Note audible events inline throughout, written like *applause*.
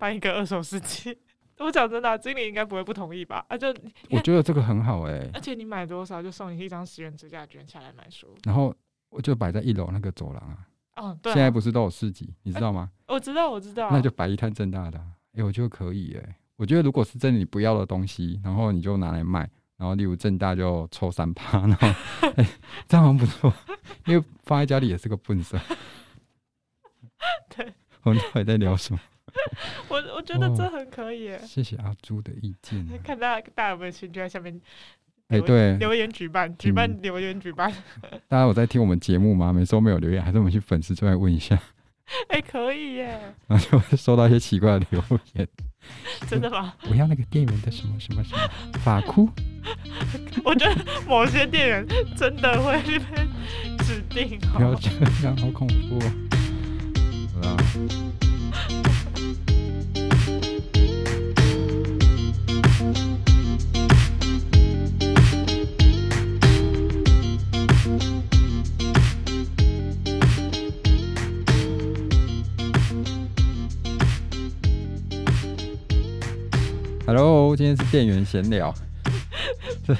办一个二手市集。*laughs* 我讲真的、啊，经理应该不会不同意吧？啊就，就我觉得这个很好哎、欸，而且你买多少就送你一张十元指甲卷下来买书，然后我就摆在一楼那个走廊啊。哦，对、啊，现在不是都有市集，你知道吗？欸、我知道，我知道，那就摆一摊正大的、啊，哎、欸，我觉得可以哎、欸。我觉得如果是真的你不要的东西，然后你就拿来卖，然后例如正大就抽三趴，然后 *laughs* 哎、欸，这样好像不错，因为放在家里也是个笨色。*laughs* 对，我们到底在聊什么？*laughs* 我我觉得这很可以、哦。谢谢阿朱的意见。*laughs* 看大家大家有没有兴趣在下面？哎、欸，对，留言举办，举办留言举办。*laughs* 大家有在听我们节目吗？每次都没有留言，还是我们去粉丝专页问一下？哎、欸，可以耶。然后就会收到一些奇怪的留言。真的吗？我要那个店员的什么什么什么法哭。我觉得某些店员真的会被指定。不要这样，好恐怖、哦。好 Hello，今天是店员闲聊。*laughs* 这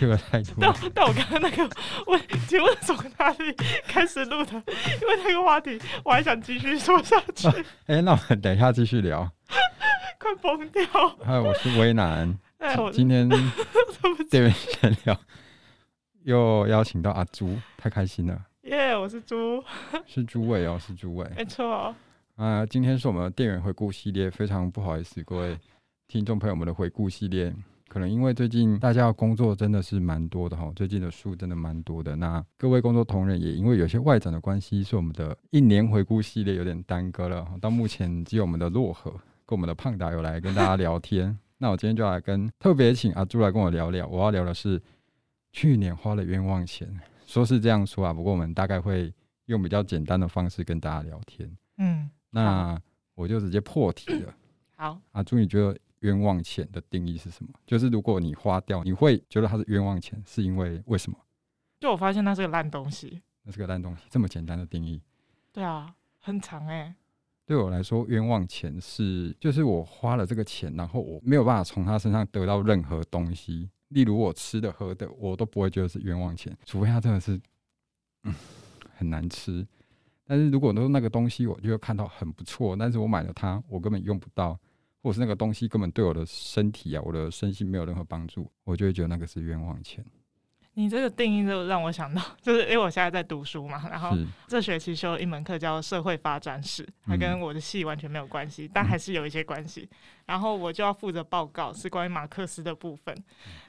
这个太多。但但我刚刚那个问，请问从哪里开始录的？因为那个话题我还想继续说下去。*laughs* 哎、那我们等一下继续聊。*laughs* 快疯掉！还有，我是威南。哎，我今天店员闲聊又邀请到阿朱，太开心了。耶、我是朱，是朱伟哦，是朱伟。没错。啊，今天是我们的店员回顾系列，非常不好意思，各位。听众朋友们的回顾系列，可能因为最近大家的工作真的是蛮多的哈，最近的书真的蛮多的。那各位工作同仁也因为有些外展的关系，所以我们的一年回顾系列有点耽搁了。到目前只有我们的洛河跟我们的胖达有来跟大家聊天。*laughs* 那我今天就来跟特别请阿朱来跟我聊聊。我要聊的是去年花了冤枉钱，说是这样说啊，不过我们大概会用比较简单的方式跟大家聊天。嗯，那我就直接破题了。好，阿朱，你觉得？冤枉钱的定义是什么？就是如果你花掉，你会觉得它是冤枉钱，是因为为什么？就我发现它是个烂东西，那是个烂东西，这么简单的定义。对啊，很长哎、欸。对我来说，冤枉钱是就是我花了这个钱，然后我没有办法从他身上得到任何东西，例如我吃的喝的，我都不会觉得是冤枉钱，除非他真的是嗯很难吃。但是如果说那个东西，我就会看到很不错，但是我买了它，我根本用不到。或是那个东西根本对我的身体啊，我的身心没有任何帮助，我就会觉得那个是冤枉钱。你这个定义就让我想到，就是因为我现在在读书嘛，然后这学期修了一门课叫社会发展史，它跟我的系完全没有关系，嗯，但还是有一些关系。然后我就要负责报告，是关于马克思的部分。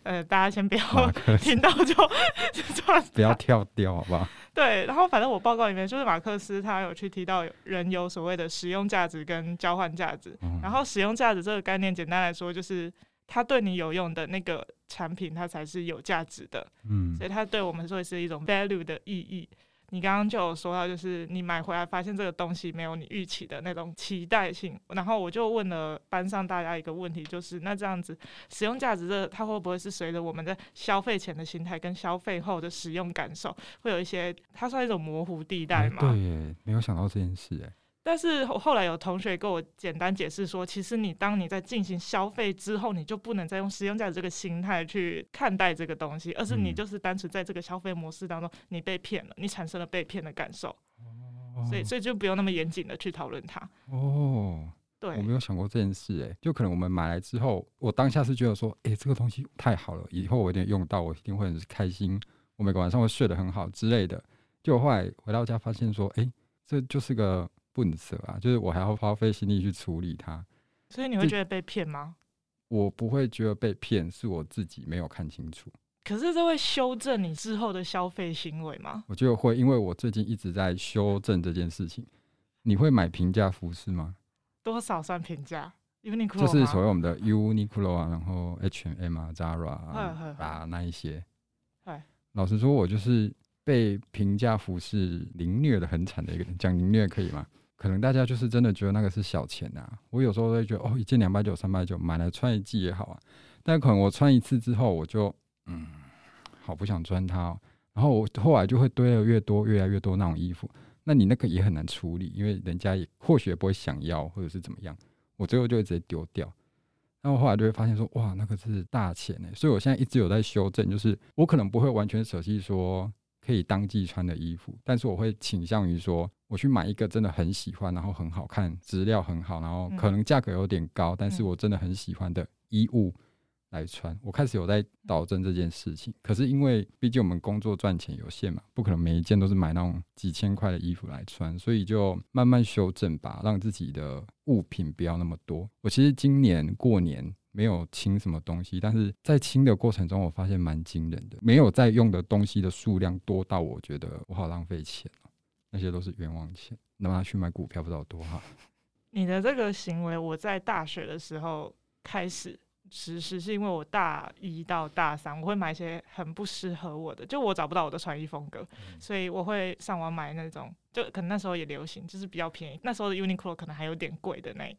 呃，大家先不要 *laughs* 听到就就不要跳掉，好不好？*laughs* 对，然后反正我报告里面就是马克思他有去提到人有所谓的使用价值跟交换价值，嗯，然后使用价值这个概念简单来说就是。它对你有用的那个产品，它才是有价值的。嗯，所以它对我们说是一种 value 的意义。你刚刚就有说到，就是你买回来发现这个东西没有你预期的那种期待性，然后我就问了班上大家一个问题，就是那这样子使用价值的它会不会是随着我们在消费前的心态跟消费后的使用感受，会有一些它算一种模糊地带吗？对耶，没有想到这件事哎。但是后来有同学跟我简单解释说，其实你当你在进行消费之后，你就不能再用使用价值这个心态去看待这个东西，而是你就是单纯在这个消费模式当中，你被骗了，你产生了被骗的感受，所以所以就不用那么严谨的去讨论它。哦，对，我没有想过这件事，哎，就可能我们买来之后，我当下是觉得说，哎，这个东西太好了，以后我一定用到，我一定会很开心，我每个晚上会睡得很好之类的。就后来回到家发现说，哎，这就是个。笨色啊，就是我还要花费心力去处理它，所以你会觉得被骗吗？我不会觉得被骗，是我自己没有看清楚。可是这会修正你之后的消费行为吗？我觉得会，因为我最近一直在修正这件事情。你会买平价服饰吗？多少算平价？Uniqlo 就是所谓我们的 Uniqlo 啊，然后 H&M 啊，Zara 啊，啊那一些。老实说，我就是被平价服饰凌虐的很惨的一个人，讲凌虐可以吗？可能大家就是真的觉得那个是小钱啊，我有时候会觉得哦，一件两百九、三百九买来穿一季也好啊，但可能我穿一次之后，我就嗯，好不想穿它哦，然后我后来就会堆了越多、越来越多那种衣服，那你那个也很难处理，因为人家也或许也不会想要，或者是怎么样，我最后就会直接丢掉。然后后来就会发现说，哇，那个是大钱呢。所以我现在一直有在修正，就是我可能不会完全舍弃说可以当季穿的衣服，但是我会倾向于说，我去买一个真的很喜欢，然后很好看，质量很好，然后可能价格有点高，但是我真的很喜欢的衣物。来穿，我开始有在导正这件事情。可是因为毕竟我们工作赚钱有限嘛，不可能每一件都是买那种几千块的衣服来穿，所以就慢慢修正吧，让自己的物品不要那么多。我其实今年过年没有清什么东西，但是在清的过程中，我发现蛮惊人的，没有在用的东西的数量多到我觉得我好浪费钱，那些都是冤枉钱，那他去买股票不知道多好。*laughs* 你的这个行为，我在大学的时候开始。其实是因为我大一到大三，我会买一些很不适合我的，就我找不到我的穿衣风格，所以我会上网买那种，就可能那时候也流行，就是比较便宜。那时候的 Uniqlo 可能还有点贵的那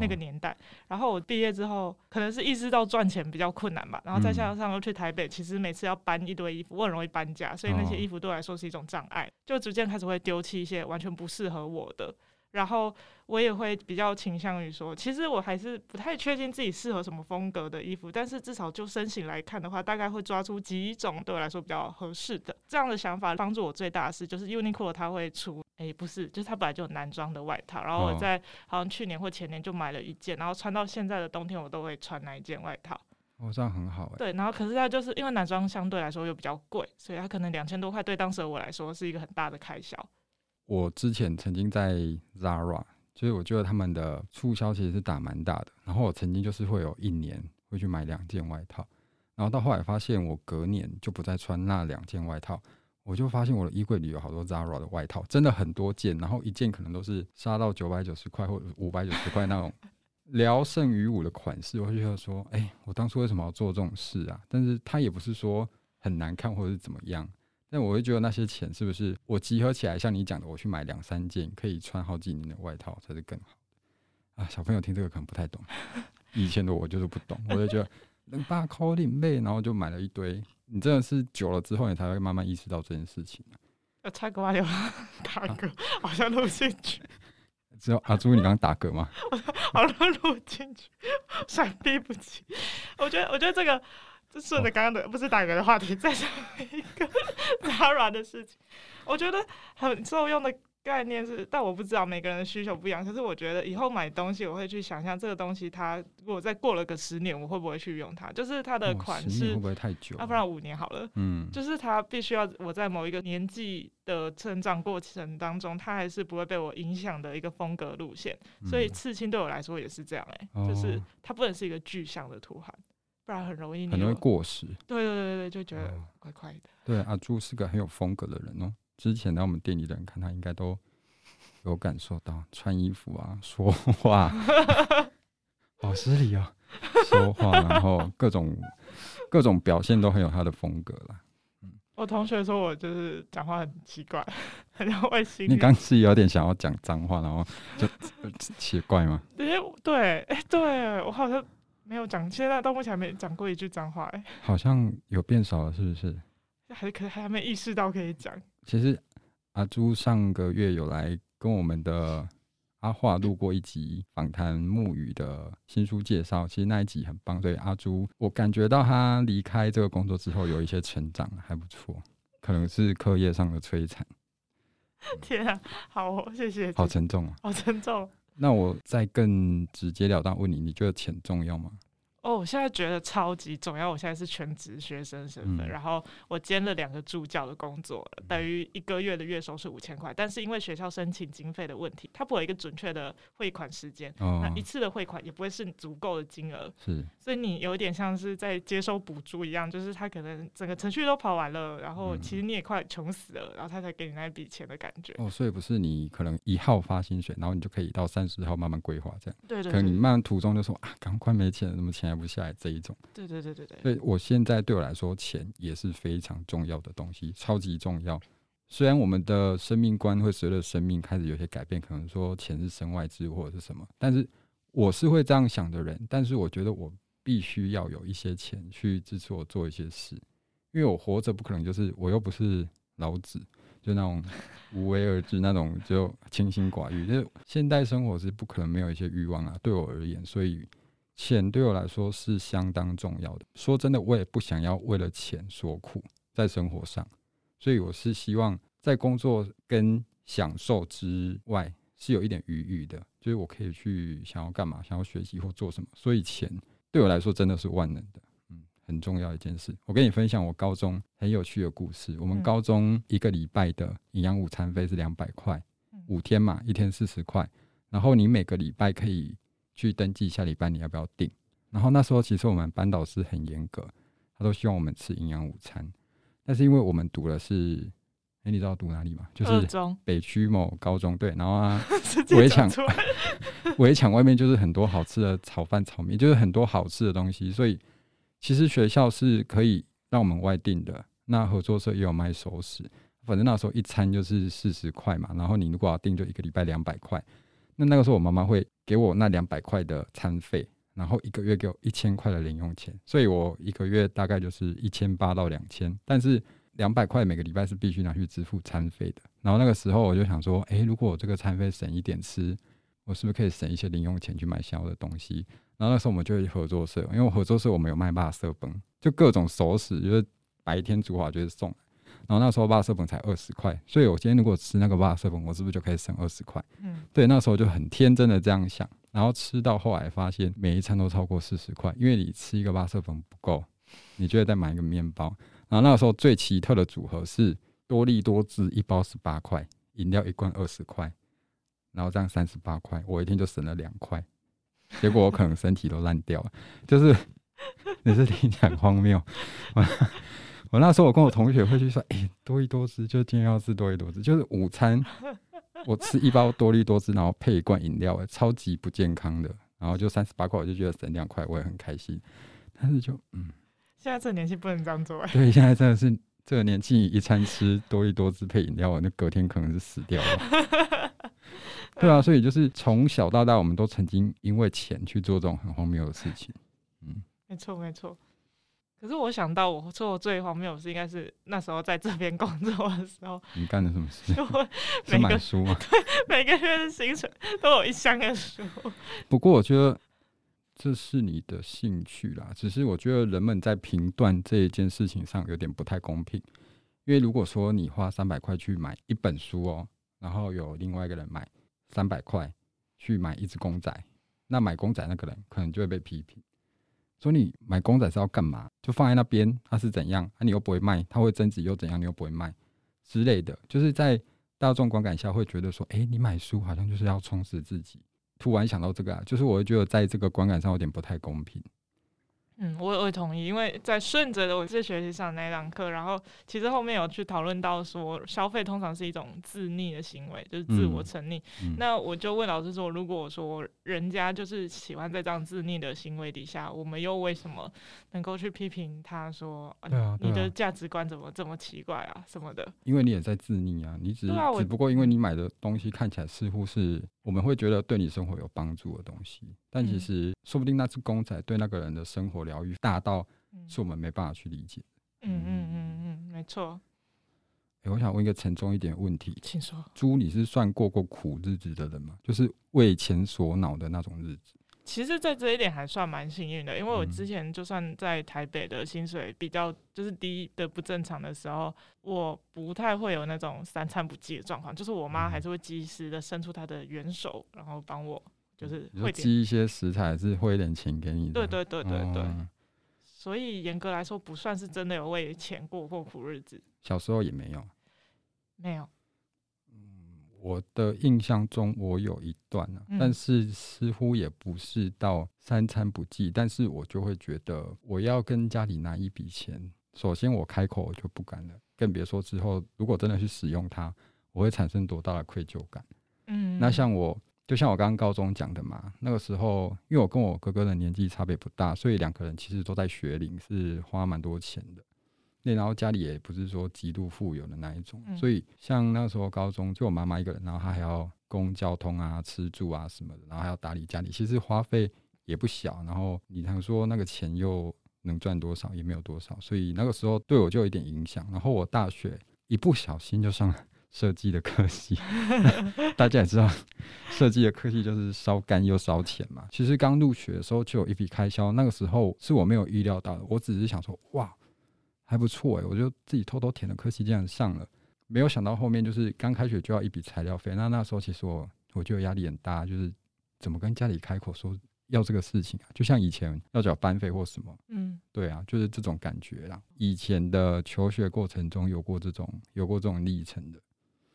那个年代。然后我毕业之后，可能是意识到赚钱比较困难吧，然后再加上又去台北，其实每次要搬一堆衣服，我很容易搬家，所以那些衣服对我来说是一种障碍，就逐渐开始会丢弃一些完全不适合我的。然后我也会比较倾向于说，其实我还是不太确定自己适合什么风格的衣服，但是至少就身形来看的话，大概会抓出几种对我来说比较合适的。这样的想法帮助我最大的是，就是 Uniqlo 它会出，诶，不是，就是它本来就有男装的外套，然后我在好像去年或前年就买了一件，然后穿到现在的冬天我都会穿那一件外套。哦，这样很好哎。对，然后可是它就是因为男装相对来说又比较贵，所以它可能两千多块对当时的我来说是一个很大的开销。我之前曾经在 Zara。所以我觉得他们的促销其实是打蛮大的，然后我曾经就是会有一年会去买两件外套，然后到后来发现我隔年就不再穿那两件外套，我就发现我的衣柜里有好多 Zara 的外套，真的很多件，然后一件可能都是杀到九百九十块或者五百九十块那种聊胜于无的款式，我就觉得说，哎、我当初为什么要做这种事啊？但是它也不是说很难看或者是怎么样。但我会觉得那些钱是不是我集合起来，像你讲的，我去买两三件可以穿好几年的外套才是更好的啊？小朋友听这个可能不太懂，*laughs* 以前的我就是不懂，我就觉得 *laughs* 能把扣领背，然后就买了一堆。你真的是久了之后，你才会慢慢意识到这件事情。要插个话，有打嗝，好像录进去。只有阿朱，你刚刚打嗝吗？*laughs* 好像，录进去，闪避不及。我觉得，我觉得这个。就顺着刚刚的不是打嗝的话题，再讲一个 *laughs* Zara 的事情，我觉得很受用的概念是，但我不知道每个人的需求不一样。可是我觉得以后买东西，我会去想象这个东西，它如果再过了个十年，我会不会去用它？就是它的款式会不会太久？要不然五年好了。嗯，就是它必须要我在某一个年纪的成长过程当中，它还是不会被我影响的一个风格路线。所以刺青对我来说也是这样哎、欸，就是它不能是一个具象的图案。不然很容易，很容易过时。对对对对，就觉得怪怪的。对，阿朱是个很有风格的人哦。之前来我们店里的人看他，应该都有感受到穿衣服啊、说话，*laughs* 好失礼哦。说话，然后各种各种表现都很有他的风格啦。嗯，我同学说我就是讲话很奇怪，*laughs* 很像外星。你刚是有点想要讲脏话，然后就 *laughs* 奇怪吗？对对，哎，对我好像。没有讲，现在到目前还没讲过一句脏话哎，好像有变少了，是不是？还可还没意识到可以讲。其实阿朱上个月有来跟我们的阿华录过一集访谈木语的新书介绍，其实那一集很棒。所以阿朱，我感觉到他离开这个工作之后有一些成长，还不错，可能是课业上的摧残。*laughs* 天啊，好，谢谢。好沉重啊，好沉重。那我再更直截了当问你，你觉得钱重要吗？哦，我现在觉得超级重要。我现在是全职学生身份，嗯、然后我兼了两个助教的工作，等于一个月的月收是五千块。但是因为学校申请经费的问题，它不有一个准确的汇款时间，哦、那一次的汇款也不会是足够的金额，是，所以你有点像是在接收补助一样，就是他可能整个程序都跑完了，然后其实你也快穷死了，然后他才给你那一笔钱的感觉。哦，所以不是你可能一号发薪水，然后你就可以到三十号慢慢规划这样。对，对对。可能你慢慢途中就说啊，赶快没钱了，怎么钱？不下来这一种，对对对对对，所以我现在对我来说，钱也是非常重要的东西，超级重要。虽然我们的生命观会随着生命开始有些改变，可能说钱是身外之物或者是什么，但是我是会这样想的人。但是我觉得我必须要有一些钱去支持我做一些事，因为我活着不可能就是我又不是老子，就那种 *laughs* 无为而治那种，就清心寡欲。就是现代生活是不可能没有一些欲望啊，对我而言，所以钱对我来说是相当重要的。说真的，我也不想要为了钱所苦在生活上，所以我是希望在工作跟享受之外是有一点余裕的，就是我可以去想要干嘛，想要学习或做什么。所以钱对我来说真的是万能的。嗯很重要一件事，我跟你分享我高中很有趣的故事。我们高中一个礼拜的营养午餐费是两百块，五天嘛，一天四十块。然后你每个礼拜可以去登记下礼拜你要不要订。然后那时候其实我们班导师很严格，他都希望我们吃营养午餐。但是因为我们读的是，哎、欸，你知道读哪里吗？就是北区某高中。对，然后啊，*laughs* 围墙 *laughs* 围墙外面就是很多好吃的炒饭、炒面，就是很多好吃的东西，所以。其实学校是可以让我们外订的，那合作社也有卖熟食，反正那时候一餐就是四十块嘛，然后你如果要订，就一个礼拜两百块。那那个时候我妈妈会给我那两百块的餐费，然后一个月给我一千块的零用钱，所以我一个月大概就是一千八到两千。但是两百块每个礼拜是必须拿去支付餐费的。然后那个时候我就想说，哎，如果我这个餐费省一点吃，我是不是可以省一些零用钱去买想要的东西？然后那时候我们就会合作社，因为合作社我们有卖霸色崩，就各种熟食，就是白天煮好就是送。然后那时候巴色粉才二十块，所以我今天如果吃那个巴色粉，我是不是就可以省二十块？嗯，对，那时候就很天真的这样想。然后吃到后来发现每一餐都超过四十块，因为你吃一个巴色粉不够，你就会再买一个面包。然后那个时候最奇特的组合是多利多汁一包十八块，饮料一罐二十块，然后这样三十八块，我一天就省了两块。结果我可能身体都烂掉了，就是 *laughs* 你是听起来很荒谬。我我那时候我跟我同学会去说，哎、欸，多力多滋，就今天要吃多力多滋，就是午餐我吃一包多利多滋，然后配一罐饮料，超级不健康的，然后就三十八块，我就觉得省两块，我也很开心。但是就嗯，现在这个年纪不能这样做。对，现在真的是这个年纪，一餐吃多利多滋配饮料，那隔天可能是死掉了。*laughs* 对啊，所以就是从小到大，我们都曾经因为钱去做这种很荒谬的事情。嗯，没错没错。可是我想到我做最荒谬的事，应该是那时候在这边工作的时候。你干了什么事？*laughs* 就会 *laughs* 每个买书吗？对，每个月的薪水都有一箱的书。*laughs* 不过我觉得这是你的兴趣啦，只是我觉得人们在评断这一件事情上有点不太公平。因为如果说你花三百块去买一本书哦。然后有另外一个人买三百块去买一只公仔，那买公仔那个人可能就会被批评，说你买公仔是要干嘛？就放在那边，它是怎样？啊，你又不会卖，它会增值又怎样？你又不会卖之类的，就是在大众观感下会觉得说，哎，你买书好像就是要充实自己。突然想到这个啊，就是我会觉得在这个观感上有点不太公平。嗯，我也会同意，因为在顺着的我是学习上那堂课，然后其实后面有去讨论到说，消费通常是一种自溺的行为，就是自我沉溺。嗯嗯、那我就问老师说，如果我说人家就是喜欢在这样自溺的行为底下，我们又为什么能够去批评他说，啊啊、你的价值观怎么这么奇怪啊什么的？因为你也在自溺啊，你只只不过因为你买的东西看起来似乎是我们会觉得对你生活有帮助的东西，但其实说不定那只公仔对那个人的生活疗愈大到是我们没办法去理解。嗯嗯嗯嗯，没错。哎、欸，我想问一个沉重一点的问题，请说。猪，你是算过过苦日子的人吗？就是为钱所恼的那种日子。其实，在这一点还算蛮幸运的，因为我之前就算在台北的薪水比较就是低的不正常的时候，我不太会有那种三餐不继的状况，就是我妈还是会及时的伸出她的援手，然后帮我。就是会寄一些食材，是汇一点钱给你的。对对对对对，哦、所以严格来说，不算是真的有为钱过过苦日子。小时候也没有，没有。嗯，我的印象中我有一段呢、啊，嗯、但是似乎也不是到三餐不继，但是我就会觉得我要跟家里拿一笔钱，首先我开口我就不敢了，更别说之后如果真的去使用它，我会产生多大的愧疚感。嗯，那像我。就像我刚刚高中讲的嘛，那个时候因为我跟我哥哥的年纪差别不大，所以两个人其实都在学龄，是花蛮多钱的。那然后家里也不是说极度富有的那一种，所以像那时候高中就我妈妈一个人，然后她还要供交通啊、吃住啊什么的，然后还要打理家里，其实花费也不小。然后你常说那个钱又能赚多少，也没有多少，所以那个时候对我就有一点影响。然后我大学一不小心就上了 *laughs* 设计的科系，*laughs* 大家也知道，设计的科系就是烧干又烧钱嘛。其实刚入学的时候就有一笔开销，那个时候是我没有预料到的。我只是想说，哇，还不错哎，我就自己偷偷填了科系，这样上了。没有想到后面就是刚开学就要一笔材料费，那那时候其实我我就压力很大，就是怎么跟家里开口说。要这个事情啊，就像以前要缴班费或什么，嗯，对啊，就是这种感觉啦。以前的求学过程中有过这种有过这种历程的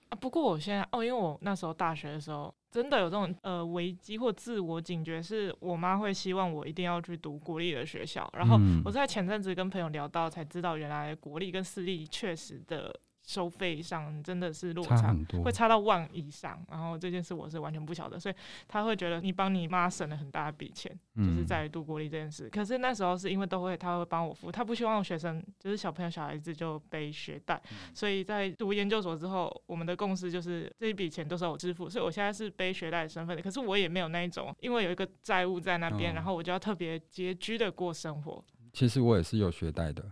啊。不过我现在哦，因为我那时候大学的时候，真的有这种呃危机或自我警觉，是我妈会希望我一定要去读国立的学校。然后我在前阵子跟朋友聊到，才知道原来国立跟私立确实的。收费上真的是落差，差很多，会差到万以上。然后这件事我是完全不晓得，所以他会觉得你帮你妈省了很大一笔钱，嗯、就是在于读国立这件事。可是那时候是因为都会他会帮我付，他不希望学生就是小朋友小孩子就背学贷，嗯、所以在读研究所之后，我们的共识就是这一笔钱都是我支付。所以我现在是背学贷的身份的，可是我也没有那一种，因为有一个债务在那边，哦、然后我就要特别拮据的过生活。其实我也是有学贷的。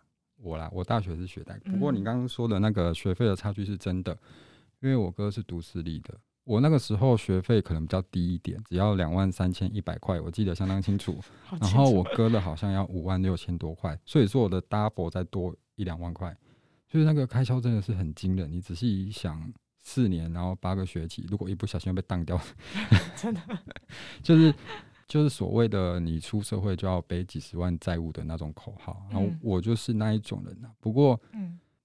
我啦，我大学是学贷，不过你刚刚说的那个学费的差距是真的，因为我哥是读私立的，我那个时候学费可能比较低一点，只要两万三千一百块，我记得相当清楚。然后我哥的好像要五万六千多块，所以说我的 double 再多一两万块，就是那个开销真的是很惊人。你仔细一想，四年然后八个学期，如果一不小心被当掉，*laughs* 真的 *laughs* 就是。就是所谓的你出社会就要背几十万债务的那种口号，然后我就是那一种人呐。不过，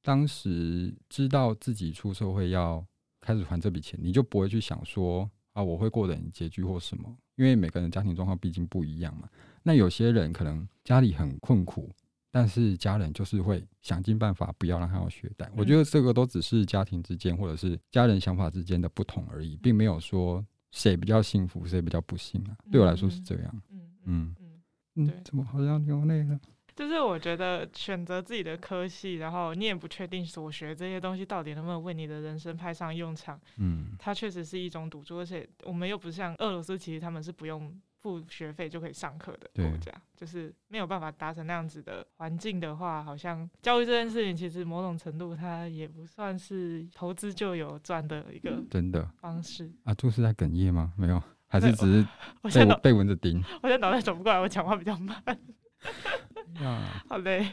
当时知道自己出社会要开始还这笔钱，你就不会去想说啊，我会过得很拮据或什么，因为每个人家庭状况毕竟不一样嘛。那有些人可能家里很困苦，但是家人就是会想尽办法不要让他有学贷。我觉得这个都只是家庭之间或者是家人想法之间的不同而已，并没有说。谁比较幸福，谁比较不幸啊？对我来说是这样。嗯嗯嗯嗯，怎么好像流泪了？就是我觉得选择自己的科系，然后你也不确定所学这些东西到底能不能为你的人生派上用场。嗯，它确实是一种赌注，而且我们又不像俄罗斯，其实他们是不用。付学费就可以上课的国家，对就是没有办法达成那样子的环境的话，好像教育这件事情，其实某种程度它也不算是投资就有赚的一个真的方式。啊，猪是在哽咽吗？没有，*laughs* 还是只是被我被蚊子叮？我现在脑袋转不过来，我讲话比较慢。*laughs* 啊，好累，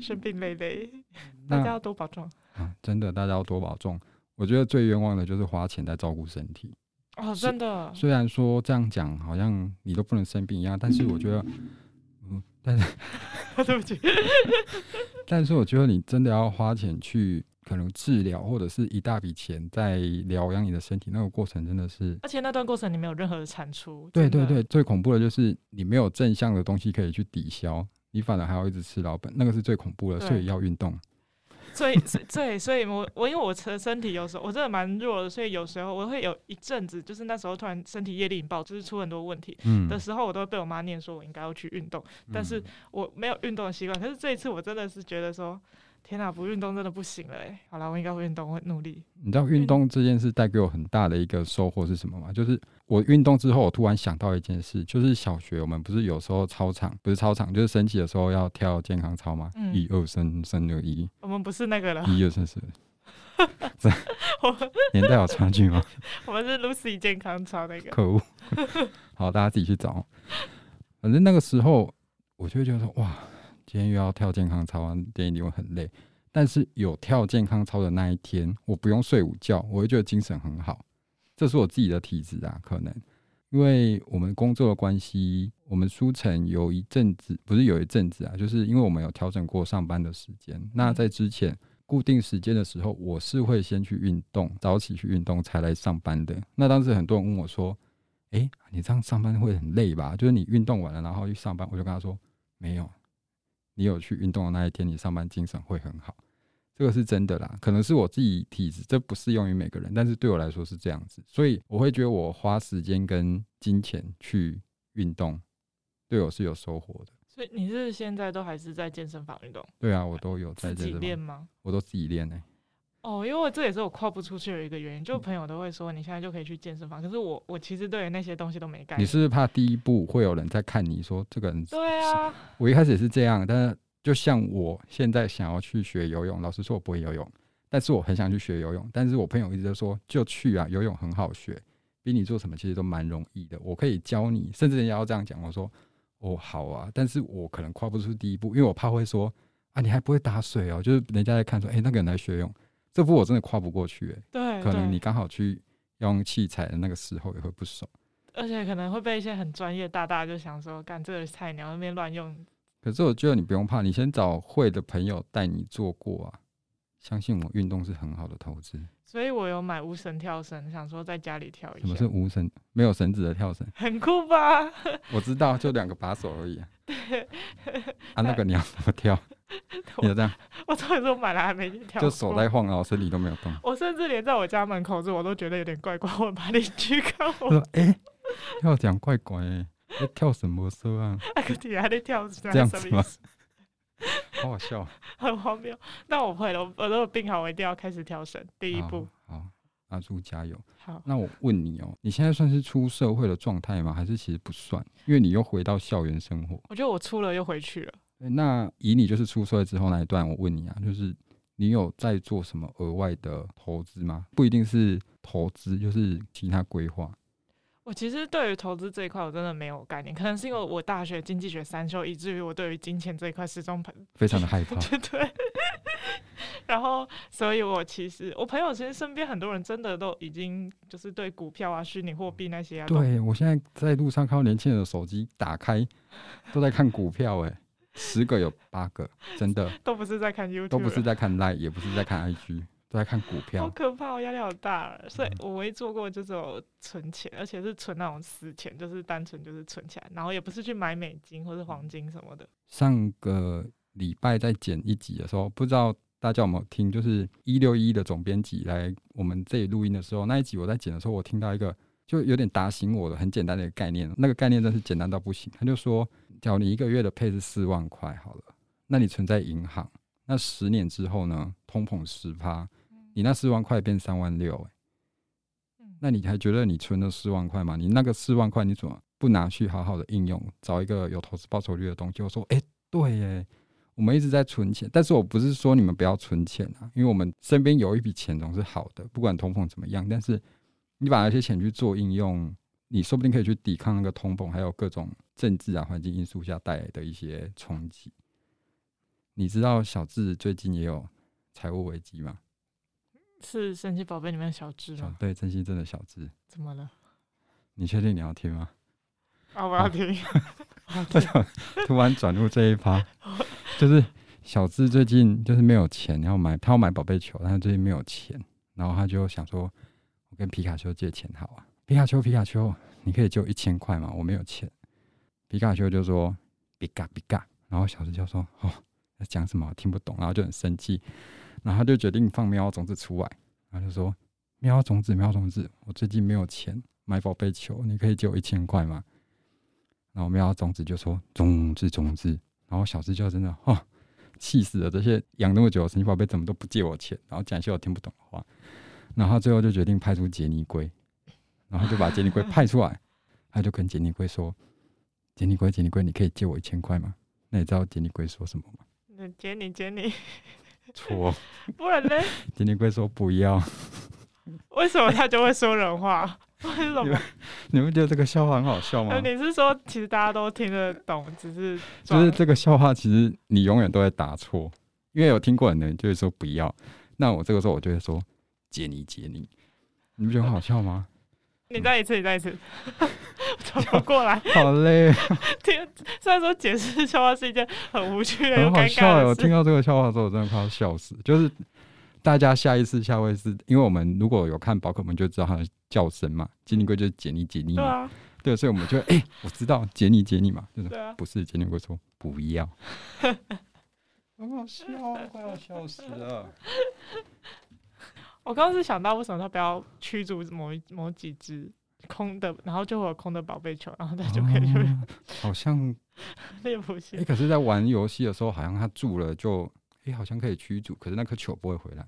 生病累累，大家要多保重啊！真的，大家要多保重。我觉得最冤枉的就是花钱在照顾身体。哦，真的。虽然说这样讲好像你都不能生病一样，但是我觉得，嗯，但是，*laughs* 对不起。*laughs* 但是我觉得你真的要花钱去可能治疗，或者是一大笔钱在疗养你的身体，那个过程真的是。而且那段过程你没有任何的产出。对对对，最恐怖的就是你没有正向的东西可以去抵消，你反而还要一直吃老本，那个是最恐怖的。所以要运动。所以，*laughs* 对，所以我我因为我的身体有时候我真的蛮弱的，所以有时候我会有一阵子，就是那时候突然身体业力引爆，就是出很多问题的时候，我都会被我妈念说，我应该要去运动，但是我没有运动的习惯。可是这一次我真的是觉得说。天哪，不运动真的不行了哎！好了，我应该会运动，我会努力。你知道运动这件事带给我很大的一个收获是什么吗？就是我运动之后，我突然想到一件事，就是小学我们不是有时候操场不是操场，就是升旗的时候要跳健康操吗？一二三，三二一。我们不是那个了。一二三四。*laughs* 我 *laughs* 年代有差距吗？*laughs* 我们是 Lucy 健康操那个。可恶！好，大家自己去找。反正那个时候，我就会觉得说，哇。今天又要跳健康操，今天一定会很累。但是有跳健康操的那一天，我不用睡午觉，我会觉得精神很好。这是我自己的体质啊，可能因为我们工作的关系，我们书城有一阵子，不是有一阵子啊，就是因为我们有调整过上班的时间。那在之前固定时间的时候，我是会先去运动，早起去运动才来上班的。那当时很多人问我说：“诶，你这样上班会很累吧？就是你运动完了然后去上班。”我就跟他说：“没有。”你有去运动的那一天，你上班精神会很好，这个是真的啦。可能是我自己体质，这不适用于每个人，但是对我来说是这样子，所以我会觉得我花时间跟金钱去运动，对我是有收获的。所以你是现在都还是在健身房运动？对啊，我都有在自己练吗？我都自己练呢、欸。哦，因为这也是我跨不出去的一个原因，就朋友都会说你现在就可以去健身房，可是我我其实对于那些东西都没概念。你是不是怕第一步会有人在看你说这个人？对啊，我一开始也是这样，但是就像我现在想要去学游泳，老实说我不会游泳，但是我很想去学游泳，但是我朋友一直都说就去啊，游泳很好学，比你做什么其实都蛮容易的，我可以教你，甚至人家要这样讲，我说哦好啊，但是我可能跨不出第一步，因为我怕会说啊你还不会打水哦，就是人家在看说哎、欸、那个人来学游泳，这步我真的跨不过去对，可能你刚好去用器材的那个时候也会不熟，而且可能会被一些很专业大大就想说干这个菜鸟那边乱用。可是我觉得你不用怕，你先找会的朋友带你做过啊。相信我，运动是很好的投资。所以我有买无绳跳绳，想说在家里跳一下。什么是无绳？没有绳子的跳绳？很酷吧？我知道，就两个把手而已啊。*laughs* 啊，那个你要怎么跳？*laughs* 你就这样？我昨天说买了还没跳，就手在晃，啊，我身体都没有动。我甚至连在我家门口这我都觉得有点怪怪。我把邻居看我说：“哎、欸，跳讲怪怪、欸。”在跳什么时候啊？那个底还在跳，这样子吗？*laughs* 好好笑，很荒谬。那我会了，我如果病好，我一定要开始跳绳。第一步，好，阿朱加油。好，那我问你哦、喔，你现在算是出社会的状态吗？还是其实不算？因为你又回到校园生活。我觉得我出了又回去了。那以你就是出社会之后那一段，我问你啊，就是你有在做什么额外的投资吗？不一定是投资，就是其他规划。我其实对于投资这一块，我真的没有概念。可能是因为我大学经济学三修，以至于我对于金钱这一块始终非常的害怕。对。*laughs* 然后，所以我其实我朋友其实身边很多人真的都已经就是对股票啊、虚拟货币那些啊。对，我现在在路上看到年轻人的手机打开都在看股票，哎，十个有八个真的都不是在看 YouTube，都不是在看 Line，也不是在看 IG。都在看股票，好可怕，我压力好大。所以我唯一做过就是有存钱，而且是存那种死钱，就是单纯就是存起来，然后也不是去买美金或是黄金什么的。上个礼拜在剪一集的时候，不知道大家有没有听，就是一六一的总编辑来我们这里录音的时候，那一集我在剪的时候，我听到一个就有点打醒我的很简单的一个概念，那个概念真是简单到不行。他就说，假如你一个月的配是四万块好了，那你存在银行，那十年之后呢，通膨十趴。你那四万块变三万六，欸，那你还觉得你存了四万块吗？你那个四万块你怎么不拿去好好的应用，找一个有投资报酬率的东西？我说，哎，对耶，我们一直在存钱，但是我不是说你们不要存钱啊，因为我们身边有一笔钱总是好的，不管通膨怎么样。但是你把那些钱去做应用，你说不定可以去抵抗那个通膨，还有各种政治啊、环境因素下带来的一些冲击。你知道小智最近也有财务危机吗？是神奇宝贝里面的小智吗？对，真心真的小智。怎么了？你确定你要听吗？啊，我要听。*laughs* 突然转入这一趴，*laughs* 就是小智最近就是没有钱然后买，他要买宝贝球，但是最近没有钱，然后他就想说，我跟皮卡丘借钱好啊。皮卡丘，皮卡丘，你可以借我一千块吗？我没有钱。皮卡丘就说，比嘎比嘎，然后小智就说，哦，在讲什么？我听不懂，然后就很生气。然后他就决定放喵种子出来，然后就说：“喵种子，喵种子，我最近没有钱买宝贝球，你可以借我一千块吗？”然后喵种子就说：“种子，种子。”然后小智就真的哦，气死了！这些养那么久的神奇宝贝怎么都不借我钱？然后讲一些我听不懂的话。然后最后就决定派出杰尼龟，然后就把杰尼龟派出来，他就跟杰尼龟说：“杰尼龟，杰尼龟，你可以借我一千块吗？”那你知道杰尼龟说什么吗？那杰尼，杰尼。错，不然呢？杰尼龟说不要。为什么他就会说人话？为什么？你们觉得这个笑话很好笑吗？你是说其实大家都听得懂，只是就是这个笑话，其实你永远都会答错，因为有听过的人就会说不要。那我这个时候我就会说杰尼杰尼，你不觉得很好笑吗？你再一次，你再一次。*laughs* 转不过来，好累。*laughs* 听，虽然说解释笑话是一件很无趣的、很好笑的。我听到这个笑话之后，我真的快要笑死。就是大家下一次下位是，因为我们如果有看宝可梦，就知道它的叫声嘛。杰尼龟就是杰尼杰尼嘛，对啊，对，所以我们就哎、欸，我知道杰尼杰尼嘛，就是不是杰尼龟说不要，*laughs* 很好笑，快要笑死了。我刚刚是想到，为什么他不要驱逐某一某几只？空的，然后就会有空的宝贝球，然后他就可以、哦。好像 *laughs* 猎捕性。哎，可是，在玩游戏的时候，好像他住了就，哎，好像可以驱逐，可是那颗球不会回来。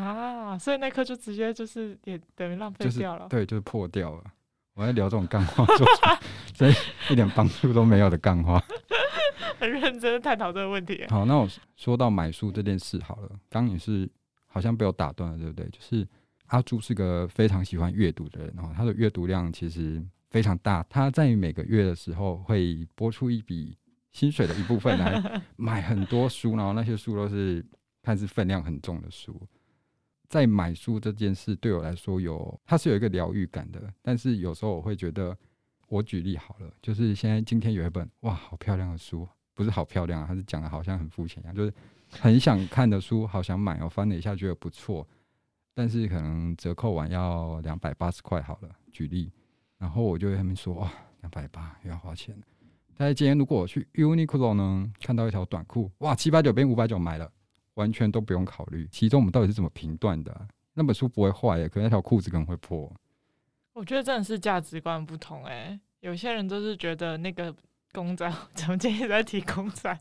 啊，所以那颗就直接就是也等于浪费掉了、就是。对，就是破掉了。我在聊这种干话，*laughs* 所以一点帮助都没有的干话。很认真的探讨这个问题。好，那我说到买书这件事好了，刚你是好像被我打断了，对不对？就是阿朱是个非常喜欢阅读的人，然后他的阅读量其实非常大，他在每个月的时候会拨出一笔薪水的一部分来 *laughs* 买很多书，然后那些书都是看似分量很重的书。在买书这件事对我来说有，它是有一个疗愈感的，但是有时候我会觉得，我举例好了，就是现在今天有一本哇，好漂亮的书。不是好漂亮啊，它是讲的好像很肤浅一样，就是很想看的书，好想买。我翻了一下，觉得不错，但是可能折扣完要两百八十块好了。举例，然后我就跟他们说，哇，两百八又要花钱。但是今天如果我去 Uniqlo 呢，看到一条短裤，哇，七百九变五百九买了，完全都不用考虑。其中我们到底是怎么评断的？那本书不会坏耶，可是那条裤子可能会破。我觉得真的是价值观不同哎，有些人都是觉得那个。公仔，怎么今天在提公仔？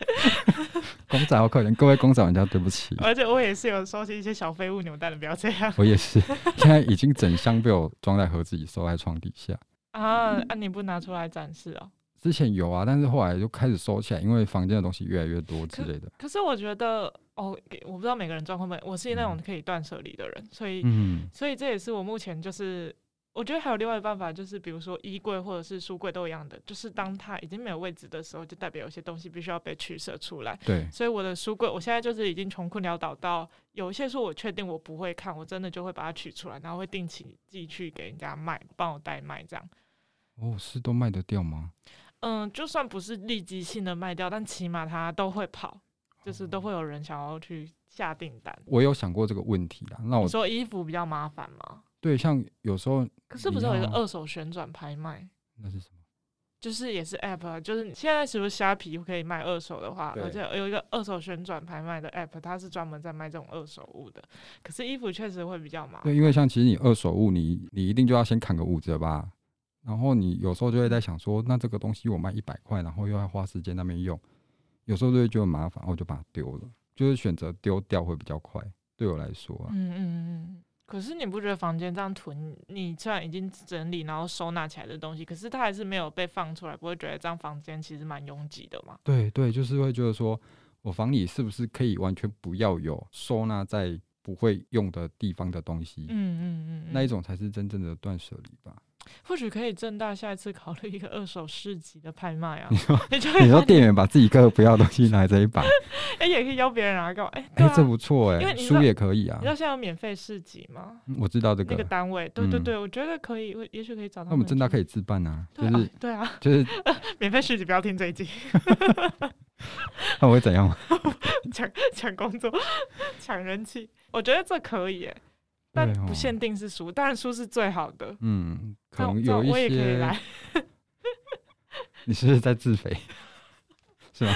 公仔好可怜，各位公仔玩家对不起。*laughs* 而且我也是有收集一些小废物扭蛋的，不要这样。我也是，现在已经整箱被我装在盒子里，收在床底下。啊，那、啊、你不拿出来展示哦？之前有啊，但是后来就开始收起来，因为房间的东西越来越多之类的。可，可是我觉得，哦，我不知道每个人状况不，我是那种可以断舍离的人，所以，嗯，所以这也是我目前就是。我觉得还有另外一个办法，就是比如说衣柜或者是书柜都一样的，就是当它已经没有位置的时候，就代表有些东西必须要被取舍出来。对，所以我的书柜，我现在就是已经穷困潦倒到有一些书我确定我不会看，我真的就会把它取出来，然后会定期寄去给人家卖，帮我代卖这样。哦，是都卖得掉吗？嗯，就算不是立即性的卖掉，但起码它都会跑，就是都会有人想要去下订单。我有想过这个问题啦。那我说衣服比较麻烦吗？对，像有时候，可是不是有一个二手旋转拍卖？那是什么？就是也是 App，就是现在是不是虾皮可以卖二手的话，而且有一个二手旋转拍卖的 App，它是专门在卖这种二手物的。可是衣服确实会比较麻烦。对，因为像其实你二手物你，你你一定就要先砍个五折吧？然后你有时候就会在想说，那这个东西我卖一百块，然后又要花时间那边用，有时候就会觉得麻烦，我就把它丢了，就是选择丢掉会比较快，对我来说啊。嗯嗯嗯。可是你不觉得房间这样囤，你虽然已经整理然后收纳起来的东西，可是它还是没有被放出来，不会觉得这样房间其实蛮拥挤的吗？对对，就是会觉得说，我房里是不是可以完全不要有收纳在不会用的地方的东西？嗯嗯嗯，那一种才是真正的断舍离吧。或许可以正大下一次考虑一个二手市集的拍卖啊！你说，你说店员把自己各个不要的东西拿在一把，*laughs* 哎、欸，也可以邀别人来搞，哎、欸，哎、啊欸，这不错哎、欸，书也可以啊。你知道现在有免费市集吗？我知道这个那个单位，对对对，我觉得可以，也许可以找到。那我们正大可以自办啊，就是对啊，就是 *laughs* 免费市集，不要听这一集。*laughs* 那我会怎样？抢抢工作，抢人气，我觉得这可以哎。但不限定是书，当然书是最好的。嗯，可能有一些。我也可以来。*laughs* 你是不是在自肥？是吗？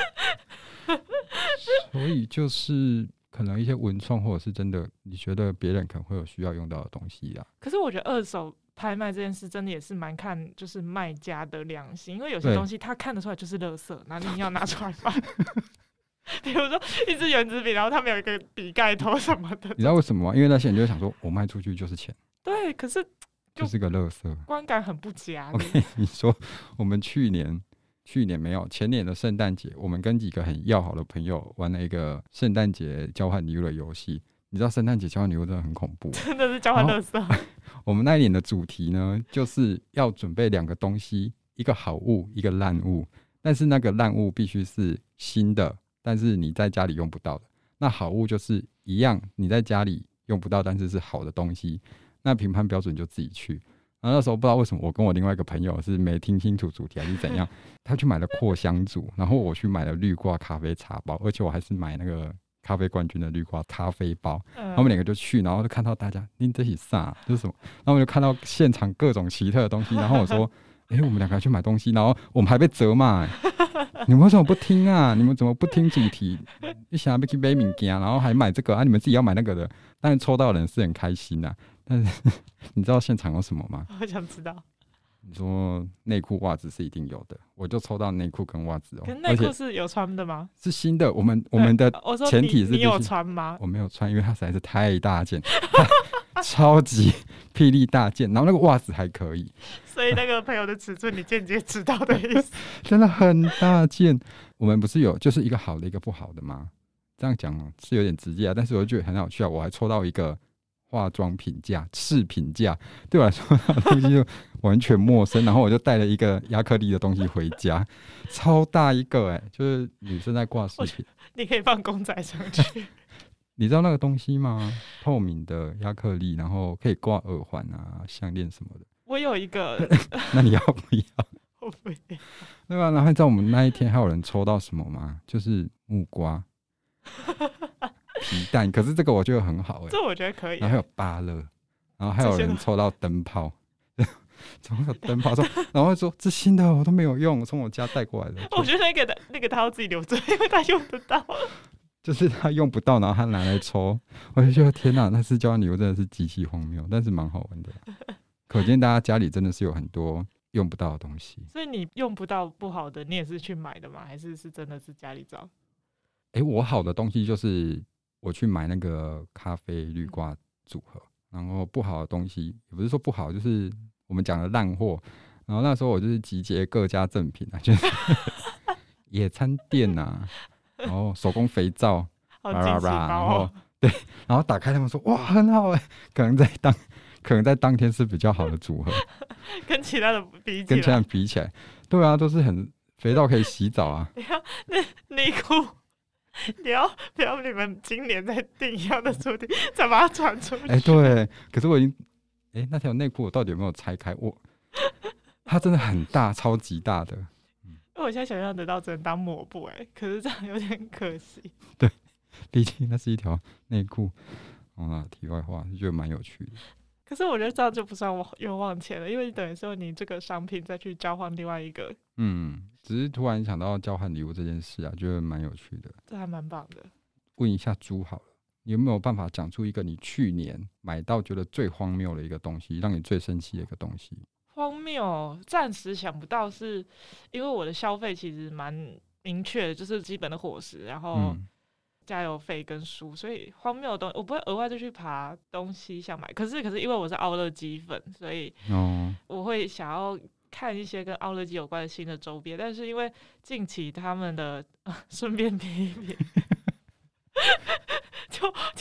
所以就是可能一些文创，或者是真的，你觉得别人可能会有需要用到的东西啊。可是我觉得二手拍卖这件事真的也是蛮看，就是卖家的良心，因为有些东西他看得出来就是垃圾，那你要拿出来卖。*laughs* 比如说一支圆珠笔，然后他们有一个笔盖头什么的，你知道为什么吗？因为那些人就想说，我卖出去就是钱。*laughs* 对，可是就，是个乐色，观感很不佳。OK，你说我们去年去年没有前年的圣诞节，我们跟几个很要好的朋友玩了一个圣诞节交换礼物的游戏。你知道圣诞节交换礼物真的很恐怖，*laughs* 真的是交换垃圾。我们那一年的主题呢，就是要准备两个东西，一个好物，一个烂物，但是那个烂物必须是新的。但是你在家里用不到的，那好物就是一样，你在家里用不到，但是是好的东西，那评判标准就自己去。然后那时候不知道为什么，我跟我另外一个朋友是没听清楚主题还是怎样，*laughs* 他去买了扩香组，然后我去买了绿挂咖啡茶包，而且我还是买那个咖啡冠军的绿挂咖啡包。然后我们两个就去，然后就看到大家拎这些啥，这是什么？然后我就看到现场各种奇特的东西，然后我说。哎、我们两个去买东西，然后我们还被责骂、欸。*laughs* 你们为什么不听啊？你们怎么不听主题？你想要去买物件，然后还买这个啊？你们自己要买那个的。但是抽到的人是很开心的、但是 *laughs* 你知道现场有什么吗？我想知道。你说内裤、袜子是一定有的，我就抽到内裤跟袜子哦。跟内裤是有穿的吗？是新的。我们我们的前提是你，你有穿吗？我没有穿，因为它实在是太大件。*laughs* 超级霹雳大件，然后那个袜子还可以，*laughs* 所以那个朋友的尺寸你间接知道的意思，*laughs* 真的很大件。我们不是有就是一个好的一个不好的吗？这样讲是有点直接啊，但是我就觉得很好笑，我还抽到一个。化妆品架、饰品架，对我来说，东西就完全陌生。然后我就带了一个亚克力的东西回家，*laughs* 超大一个哎、欸，就是女生在挂饰品，你可以放公仔上去。*laughs* 你知道那个东西吗？透明的亚克力，然后可以挂耳环啊、项链什么的。我有一个，*laughs* 那你要不要？我不要。对吧？然后你知道我们那一天还有人抽到什么吗？就是木瓜。皮蛋，可是这个我觉得很好哎、欸，这我觉得可以、啊。然后还有芭乐，然后还有人抽到灯泡，抽到灯泡说，然后说这新的我都没有用，从我家带过来的。*laughs* 我觉得那个的那个他要自己留着，因为他用得到。*laughs* 就是他用不到，然后他拿来抽，我就觉得天哪，那次交换礼物真的是极其荒谬，但是蛮好玩的。*laughs* 可见大家家里真的是有很多用不到的东西。所以你用不到不好的，你也是去买的吗？还是是真的是家里找？哎、欸，我好的东西就是。我去买那个咖啡滤挂组合，然后不好的东西也不是说不好，就是我们讲的烂货。然后那时候我就是集结各家赠品啊，就是 *laughs* 野餐垫啊，然后手工肥皂，*laughs* 好惊喜包哦，然后对，然后打开他们说哇很好哎，可能在当可能在当天是比较好的组合，*laughs* 跟其他的比跟其他的比起来，对啊，都是很肥皂可以洗澡啊。你要那内裤。你要不要你们今年再定一样的主题，再把它传出去？哎、欸，对，可是我已经，哎、欸，那条内裤我到底有没有拆开？我，它真的很大，超级大的。因为我现在想象得到只能当抹布，哎，可是这样有点可惜。对，毕竟那是一条内裤。哦，那题外话，就觉得蛮有趣的。可是我觉得这样就不算我冤枉钱了，因为等于说你这个商品再去交换另外一个。嗯，只是突然想到交换礼物这件事啊，觉得蛮有趣的。这还蛮棒的。问一下猪好了，你有没有办法讲出一个你去年买到觉得最荒谬的一个东西，让你最生气的一个东西？荒谬，暂时想不到是，是因为我的消费其实蛮明确的，就是基本的伙食，然后。嗯加油费跟书，所以荒谬的东西我不会额外就去爬东西想买。可是可是因为我是奥乐鸡粉，所以我会想要看一些跟奥乐基有关的新的周边。但是因为近期他们的 *laughs* 顺便评一评，就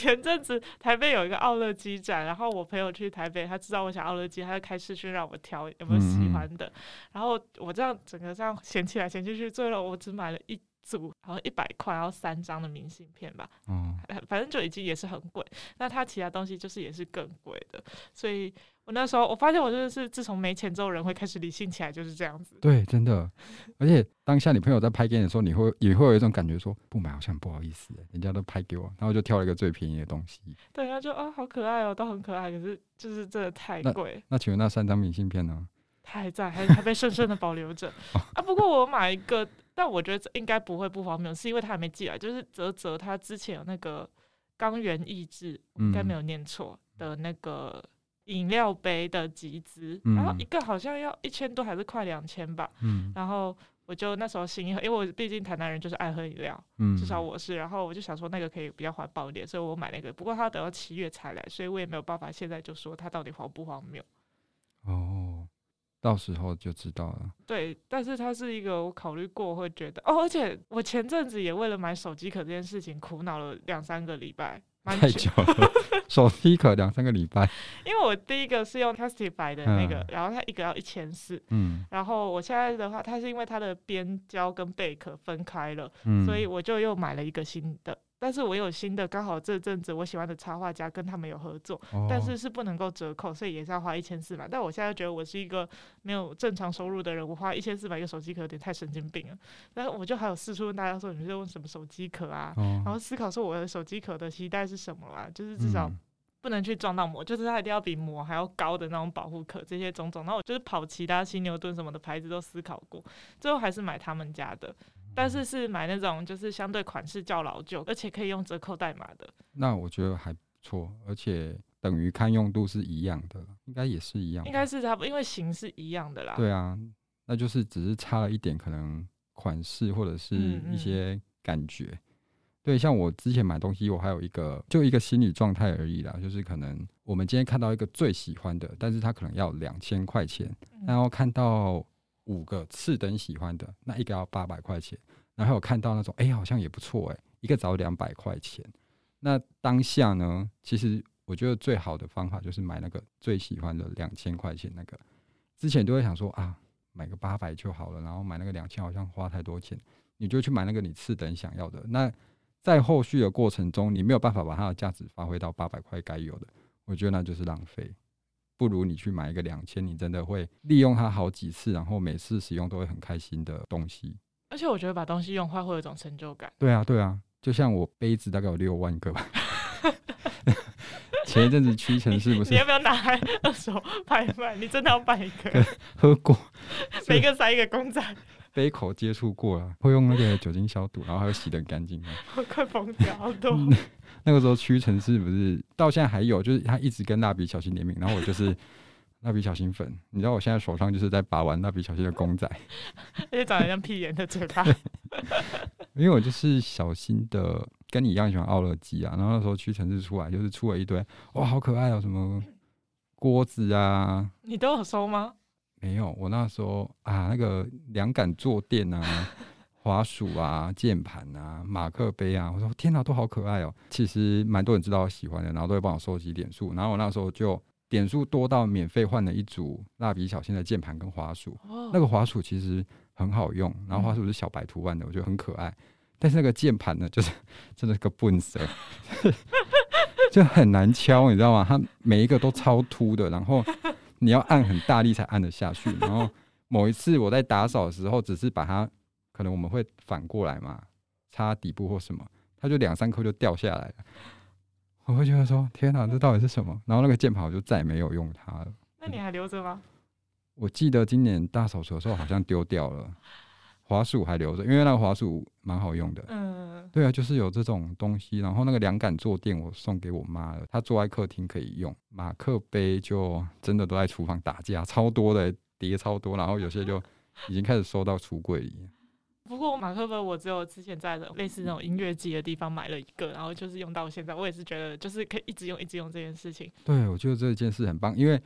前阵子台北有一个奥乐鸡展，然后我朋友去台北，他知道我想奥乐鸡，他就开视讯让我挑有没有喜欢的。然后我这样整个这样嫌弃来嫌弃去，最后我只买了一。组好像一百块，然后三张的明信片吧，嗯，反正就已经也是很贵。那他其他东西就是也是更贵的，所以我那时候我发现我就是自从没钱之后，人会开始理性起来，就是这样子。对，真的。而且当下你朋友在拍给你的时候，你会也会有一种感觉说，不买好像不好意思，人家都拍给我，然后就挑了一个最便宜的东西。对，然后就啊、哦，好可爱哦，都很可爱，可是就是真的太贵。那请问那三张明信片呢？他还在，还还被深深的保留着啊。不过我买一个。但我觉得应该不会不方便，是因为他还没寄来。就是泽泽他之前有那个冈原意志，应该没有念错的那个饮料杯的集资，嗯、然后一个好像要一千多还是快两千吧。嗯、然后我就那时候心一横，因为我毕竟台南人就是爱喝饮料，嗯、至少我是。然后我就想说那个可以比较环保一点，所以我买那个。不过他等到七月才来，所以我也没有办法现在就说他到底荒不荒谬。哦。到时候就知道了。对，但是它是一个我考虑过会觉得哦，而且我前阵子也为了买手机壳这件事情苦恼了两三个礼拜，太久了。手机壳两三个礼拜，*laughs* 因为我第一个是用 Testify 的那个，嗯、然后它一个要一千四，嗯，然后我现在的话，它是因为它的边胶跟贝壳分开了，嗯，所以我就又买了一个新的。但是我有新的，刚好这阵子我喜欢的插画家跟他们有合作，哦、但是是不能够折扣，所以也是要花一千四百。但我现在觉得我是一个没有正常收入的人，我花一千四百一个手机壳有点太神经病了。但是我就还有四处问大家说，你们在用什么手机壳啊？哦、然后思考说我的手机壳的期待是什么啊？就是至少不能去撞到膜，嗯、就是它一定要比膜还要高的那种保护壳，这些种种。那我就是跑其他犀牛顿什么的牌子都思考过，最后还是买他们家的。但是是买那种就是相对款式较老旧，而且可以用折扣代码的。那我觉得还不错，而且等于看用度是一样的，应该也是一样。应该是差不多，因为型是一样的啦。对啊，那就是只是差了一点，可能款式或者是一些感觉。嗯嗯对，像我之前买东西，我还有一个就一个心理状态而已啦，就是可能我们今天看到一个最喜欢的，但是它可能要两千块钱，嗯、然后看到。五个次等喜欢的，那一个要八百块钱，然后有看到那种，哎、好像也不错，哎，一个早两百块钱。那当下呢，其实我觉得最好的方法就是买那个最喜欢的两千块钱那个。之前都会想说啊，买个八百就好了，然后买那个两千好像花太多钱，你就去买那个你次等想要的。那在后续的过程中，你没有办法把它的价值发挥到八百块该有的，我觉得那就是浪费。不如你去买一个两千，你真的会利用它好几次，然后每次使用都会很开心的东西。而且我觉得把东西用坏会有一种成就感。对啊，对啊，就像我杯子大概有六万个吧。*laughs* 前一阵子屈臣氏不是？*laughs* 你要不要拿来二手拍卖？你真的要办一个？喝过，*laughs* 每个塞一个公仔。杯口接触过了，会用那个酒精消毒，然后还会洗的很干净。我快疯掉，好多。那个时候屈臣氏不是到现在还有，就是他一直跟蜡笔小新联名，然后我就是 *laughs* 蜡笔小新粉。你知道我现在手上就是在把玩蜡笔小新的公仔，*laughs* 而且长得像屁眼的嘴巴。因为我就是小新的，跟你一样喜欢奥乐基啊。然后那时候屈臣氏出来，就是出了一堆，哇，好可爱哦，什么锅子啊，你都有收吗？没有，我那时候啊，那个凉感坐垫啊、*laughs* 滑鼠啊、键盘啊、马克杯啊，我说天哪，都好可爱哦。其实蛮多人知道我喜欢的，然后都会帮我收集点数。然后我那时候就点数多到免费换了一组蜡笔小新的键盘跟滑鼠。那个滑鼠其实很好用，然后滑鼠是小白图案的，我觉得很可爱。但是那个键盘呢，就是真的是个笨蛇，*laughs* 就很难敲，你知道吗？它每一个都超凸的，然后。你要按很大力才按得下去，然后某一次我在打扫的时候，只是把它，可能我们会反过来嘛，擦底部或什么，它就两三颗就掉下来了。*laughs* 我会觉得说，天哪，这到底是什么？然后那个键盘我就再也没有用它了。那你还留着吗？我记得今年大扫除的时候好像丢掉了。滑鼠还留着，因为那个滑鼠蛮好用的。嗯，对啊，就是有这种东西。然后那个凉感坐垫我送给我妈了，她坐在客厅可以用。马克杯就真的都在厨房打架，超多的叠超多，然后有些就已经开始收到橱柜里。不过马克杯我只有之前在的类似那种音乐机的地方买了一个，然后就是用到现在。我也是觉得就是可以一直用一直用这件事情。对，我觉得这件事很棒，因为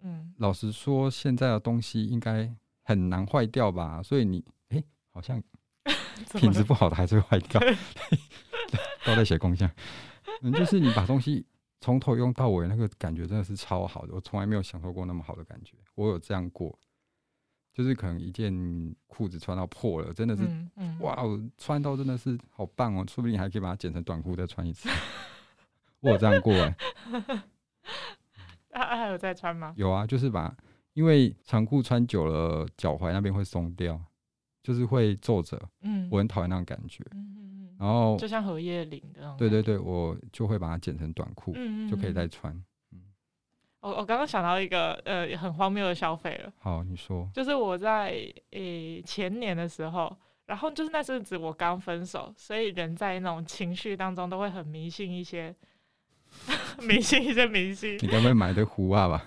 嗯，老实说现在的东西应该很难坏掉吧，所以你哎。好像 *laughs* 品质不好的还是会坏掉，*laughs* 都在写功效。嗯，就是你把东西从头用到尾，那个感觉真的是超好的。我从来没有享受过那么好的感觉。我有这样过，就是可能一件裤子穿到破了，真的是，嗯嗯、哇，哦穿到真的是好棒哦！说不定你还可以把它剪成短裤再穿一次。*laughs* 我有这样过 *laughs* 哎、还有在穿吗？有啊，就是把，因为长裤穿久了，脚踝那边会松掉。就是会皱褶，嗯，我很讨厌那种感觉，嗯嗯嗯，然后就像荷叶领对对对，我就会把它剪成短裤，嗯嗯，就可以再穿。嗯，我我刚刚想到一个呃很荒谬的消费了，好，你说，就是我在诶、欸、前年的时候，然后就是那阵子我刚分手，所以人在那种情绪当中都会很迷信一些，*laughs* 迷信一些迷信，你该不会买的壶啊吧？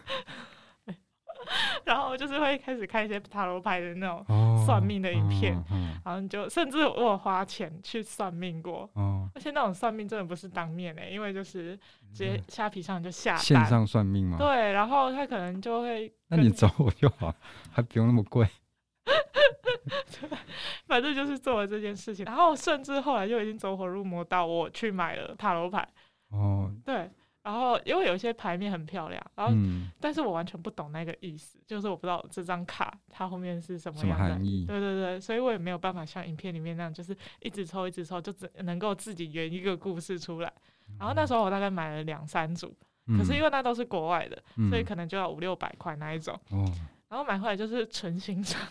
*laughs* 然后就是会开始看一些塔罗牌的那种算命的影片，哦嗯嗯、然后就甚至我有花钱去算命过，哦、而且那种算命真的不是当面的，因为就是直接虾皮上就下单线上算命嘛。对，然后他可能就会，那你找我就好，*laughs* 还不用那么贵。*laughs* 反正就是做了这件事情，然后甚至后来就已经走火入魔到我去买了塔罗牌。哦，对。然后，因为有一些牌面很漂亮，然后，嗯、但是我完全不懂那个意思，就是我不知道这张卡它后面是什么样的么含义。对对对，所以我也没有办法像影片里面那样，就是一直抽一直抽，就只能够自己圆一个故事出来。然后那时候我大概买了两三组，嗯、可是因为那都是国外的，嗯、所以可能就要五六百块那一种。哦、然后买回来就是纯欣赏。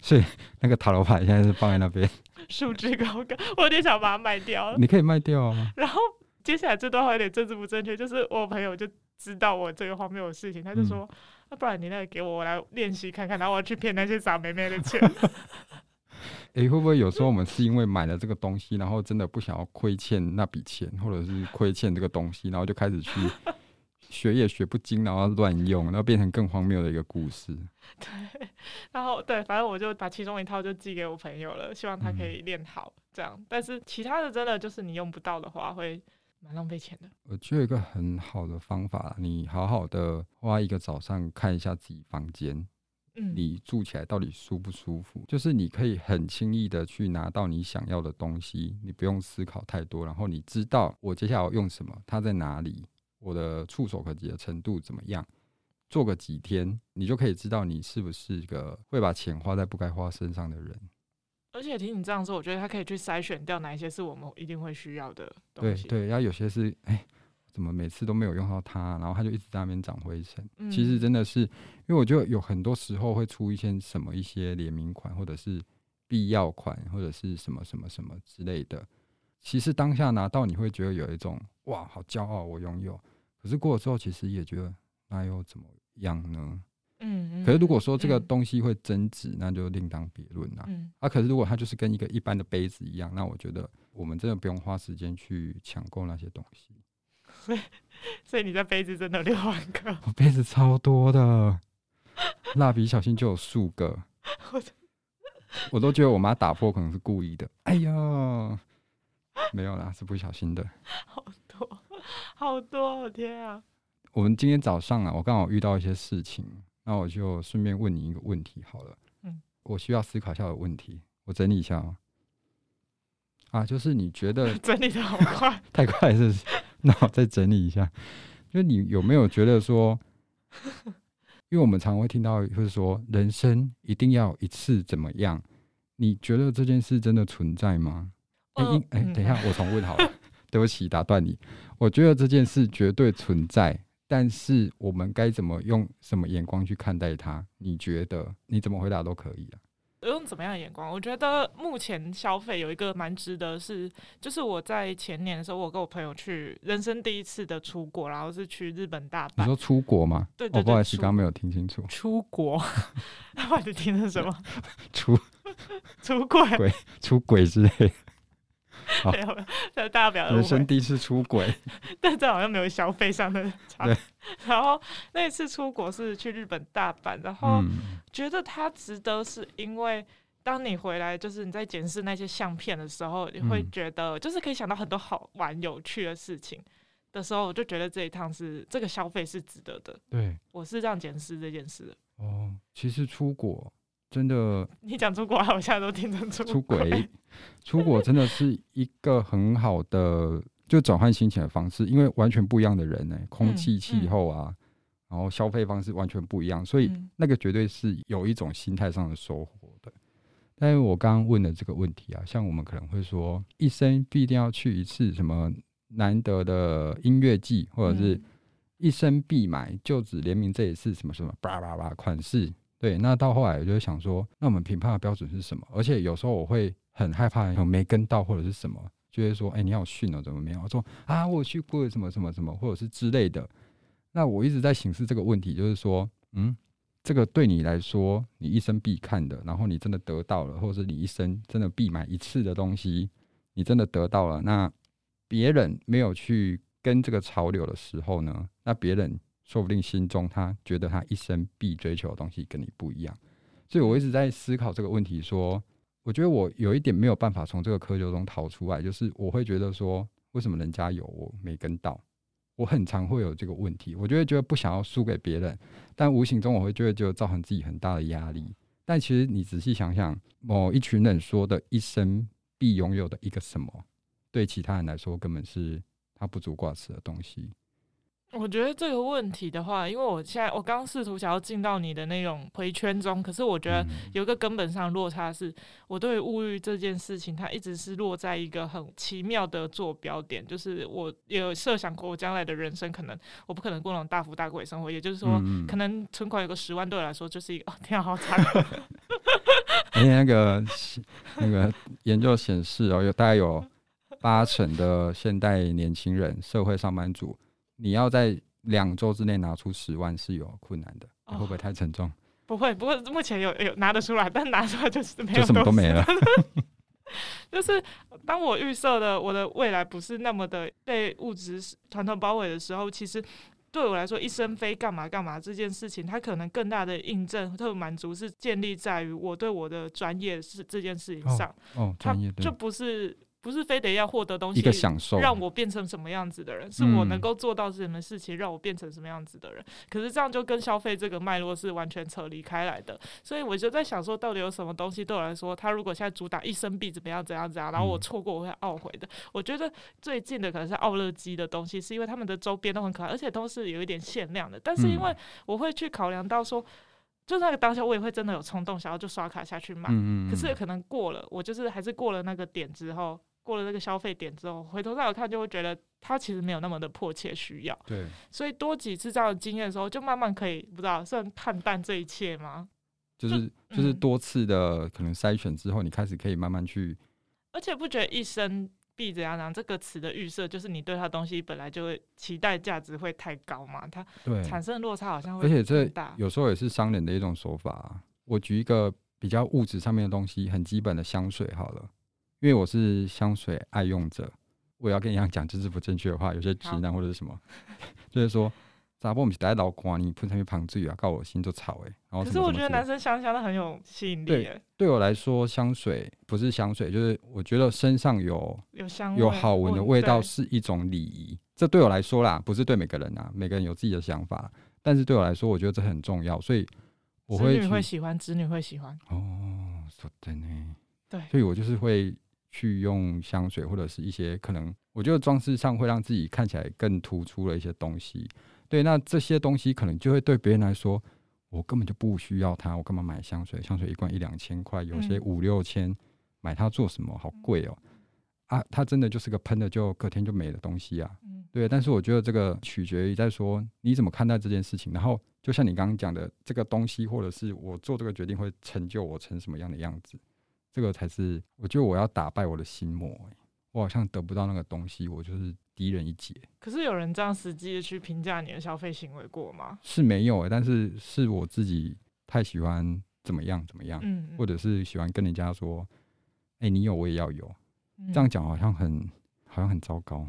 所以那个塔罗牌现在是放在那边，束之高阁，我有点想把它卖掉了。你可以卖掉啊。然后。接下来这段话有点政治不正确，就是我朋友就知道我这个荒谬的事情，他就说：“那、嗯啊、不然你那个给我，我来练习看看，然后我要去骗那些傻妹妹的钱。*laughs* ”哎，会不会有时候我们是因为买了这个东西，然后真的不想要亏欠那笔钱，或者是亏欠这个东西，然后就开始去 *laughs* 学也学不精，然后乱用，然后变成更荒谬的一个故事。对，*laughs* 然后对，反正我就把其中一套就寄给我朋友了，希望他可以练好这样。嗯、但是其他的真的就是你用不到的话会。蛮浪费钱的。我觉得有一个很好的方法，你好好的花一个早上看一下自己房间，嗯你住起来到底舒不舒服？就是你可以很轻易的去拿到你想要的东西，你不用思考太多，然后你知道我接下来要用什么，它在哪里，我的触手可及的程度怎么样？做个几天，你就可以知道你是不是一个会把钱花在不该花身上的人。而且听你这样说，我觉得他可以去筛选掉哪一些是我们一定会需要的东西。对对，然后有些是哎。怎么每次都没有用到它，然后它就一直在那边长灰尘。嗯、其实真的是，因为我觉得有很多时候会出一些什么一些联名款，或者是必要款，或者是什么什么什么之类的。其实当下拿到你会觉得有一种哇，好骄傲，我拥有。可是过了之后，其实也觉得那又怎么样呢？可是如果说这个东西会增值，嗯、那就另当别论啦。嗯。啊，可是如果它就是跟一个一般的杯子一样，那我觉得我们真的不用花时间去抢购那些东西。所以，所以你在杯子真的六万个？*laughs* 我杯子超多的，蜡笔小新就有数个。*laughs* 我都觉得我妈打破可能是故意的。哎呀，没有啦，是不小心的。好多，好多，我天啊！我们今天早上啊，我刚好遇到一些事情，那我就顺便问你一个问题好了。嗯，我需要思考一下的问题，我整理一下啊。啊，就是你觉得 *laughs* 整理的好快，*laughs* 太快是不是？那我再整理一下，就你有没有觉得说，因为我们常会听到，就是说人生一定要一次怎么样？你觉得这件事真的存在吗？哎、呃，哎、欸，等一下，我重问好了，对不起，打断你。我觉得这件事绝对存在，但是我们该怎么用什么眼光去看待它？你觉得你怎么回答都可以啊。用怎么样的眼光？我觉得目前消费有一个蛮值得是，就是我在前年的时候，我跟我朋友去人生第一次的出国，然后是去日本大阪。你说出国吗？对对对，不好意思，刚刚没有听清楚。出国，不好意思，听的什么？*laughs* 出出轨 *laughs* 轨出轨之类。好，*laughs* 没有，大家不要。人生第一次出轨，*laughs* 但这好像没有消费上的差。*laughs* 然后那一次出国是去日本大阪，然后觉得它值得，是因为当你回来，就是你在检视那些相片的时候，你会觉得就是可以想到很多好玩、有趣的事情的时候，我就觉得这一趟是这个消费是值得的。对，我是这样检视这件事的。哦，其实出国。真的，*laughs* 你讲出国，我现在都听得出出轨，*laughs* 出国真的是一个很好的就转换心情的方式，因为完全不一样的人呢、欸，空气、气候啊，嗯嗯、然后消费方式完全不一样，所以那个绝对是有一种心态上的收获的。但是我刚刚问的这个问题啊，像我们可能会说，一生必定要去一次什么难得的音乐季，或者是一生必买就只联名这一次什么什么叭叭叭款式。对，那到后来我就想说，那我们评判的标准是什么？而且有时候我会很害怕有没跟到或者是什么，就会说，哎、你好逊哦，怎么没有？我说啊，我去过什么什么什么，或者是之类的。那我一直在形式这个问题，就是说，嗯，这个对你来说，你一生必看的，然后你真的得到了，或者是你一生真的必买一次的东西，你真的得到了，那别人没有去跟这个潮流的时候呢？那别人。说不定心中他觉得他一生必追求的东西跟你不一样，所以我一直在思考这个问题。说，我觉得我有一点没有办法从这个窠臼中逃出来，就是我会觉得说，为什么人家有我没跟到？我很常会有这个问题，我就会觉得不想要输给别人，但无形中我会觉得就造成自己很大的压力。但其实你仔细想想，某一群人说的一生必拥有的一个什么，对其他人来说根本是他不足挂齿的东西。我觉得这个问题的话，因为我现在我刚试图想要进到你的那种回圈中，可是我觉得有一个根本上落差是，我对物欲这件事情，它一直是落在一个很奇妙的坐标点，就是我有设想过我将来的人生，可能我不可能过那种大富大贵生活，也就是说，可能存款有个十万对我来说就是一个哦，天啊，好惨！因 *laughs* 为那个那个研究显示哦，有大概有八成的现代年轻人，社会上班族。你要在两周之内拿出十万是有困难的，会不会太沉重？哦、不会，不过目前有有拿得出来，但拿出来就是没有，就什么都没了。*laughs* 就是当我预设的我的未来不是那么的被物质团团包围的时候，其实对我来说，一生非干嘛干嘛这件事情，它可能更大的印证和满足是建立在于我对我的专业是这件事情上。哦，专业，它就不是。不是非得要获得东西一个享受，让我变成什么样子的人，是我能够做到什么事情让我变成什么样子的人。嗯、可是这样就跟消费这个脉络是完全扯离开来的。所以我就在想说，到底有什么东西对我来说，他如果现在主打一生币怎么样怎样怎样，然后我错过我会懊悔的。嗯、我觉得最近的可能是奥乐基的东西，是因为他们的周边都很可爱，而且都是有一点限量的。但是因为我会去考量到说，就那个当下我也会真的有冲动想要就刷卡下去买。嗯嗯。可是可能过了，我就是还是过了那个点之后。过了这个消费点之后，回头再有看，就会觉得他其实没有那么的迫切需要。对，所以多几次这样的经验的时候，就慢慢可以不知道算看淡这一切吗？就是就，是多次的可能筛选之后，你开始可以慢慢去。而且不觉得一生必怎样讲这个词的预设，就是你对它东西本来就会期待价值会太高嘛？它产生的落差好像。而且这有时候也是商人的一种手法。我举一个比较物质上面的东西，很基本的香水好了。因为我是香水爱用者，我也要跟你一样讲政治不正确的话，有些直男或者是什么，*laughs* 就是说，咋不我们带老光你喷上去旁醉啊，告我心就吵哎。然后可是我觉得男生香香的很有吸引力。对，对我来说，香水不是香水，就是我觉得身上有有香有好闻的味道是一种礼仪。这对我来说啦，不是对每个人啊，每个人有自己的想法。但是对我来说，我觉得这很重要，所以我会。会喜欢，子女会喜欢。哦，说的呢。对，所以我就是会。去用香水或者是一些可能，我觉得装饰上会让自己看起来更突出的一些东西。对，那这些东西可能就会对别人来说，我根本就不需要它，我干嘛买香水？香水一罐一两千块，有些五六千，买它做什么？好贵哦！啊，它真的就是个喷的就隔天就没的东西啊。对，但是我觉得这个取决于在说你怎么看待这件事情。然后就像你刚刚讲的，这个东西或者是我做这个决定会成就我成什么样的样子。这个才是，我觉得我要打败我的心魔。我好像得不到那个东西，我就是低人一截。可是有人这样实际的去评价你的消费行为过吗？是没有诶，但是是我自己太喜欢怎么样怎么样，嗯嗯，或者是喜欢跟人家说，哎，你有我也要有，嗯、这样讲好像很好像很糟糕，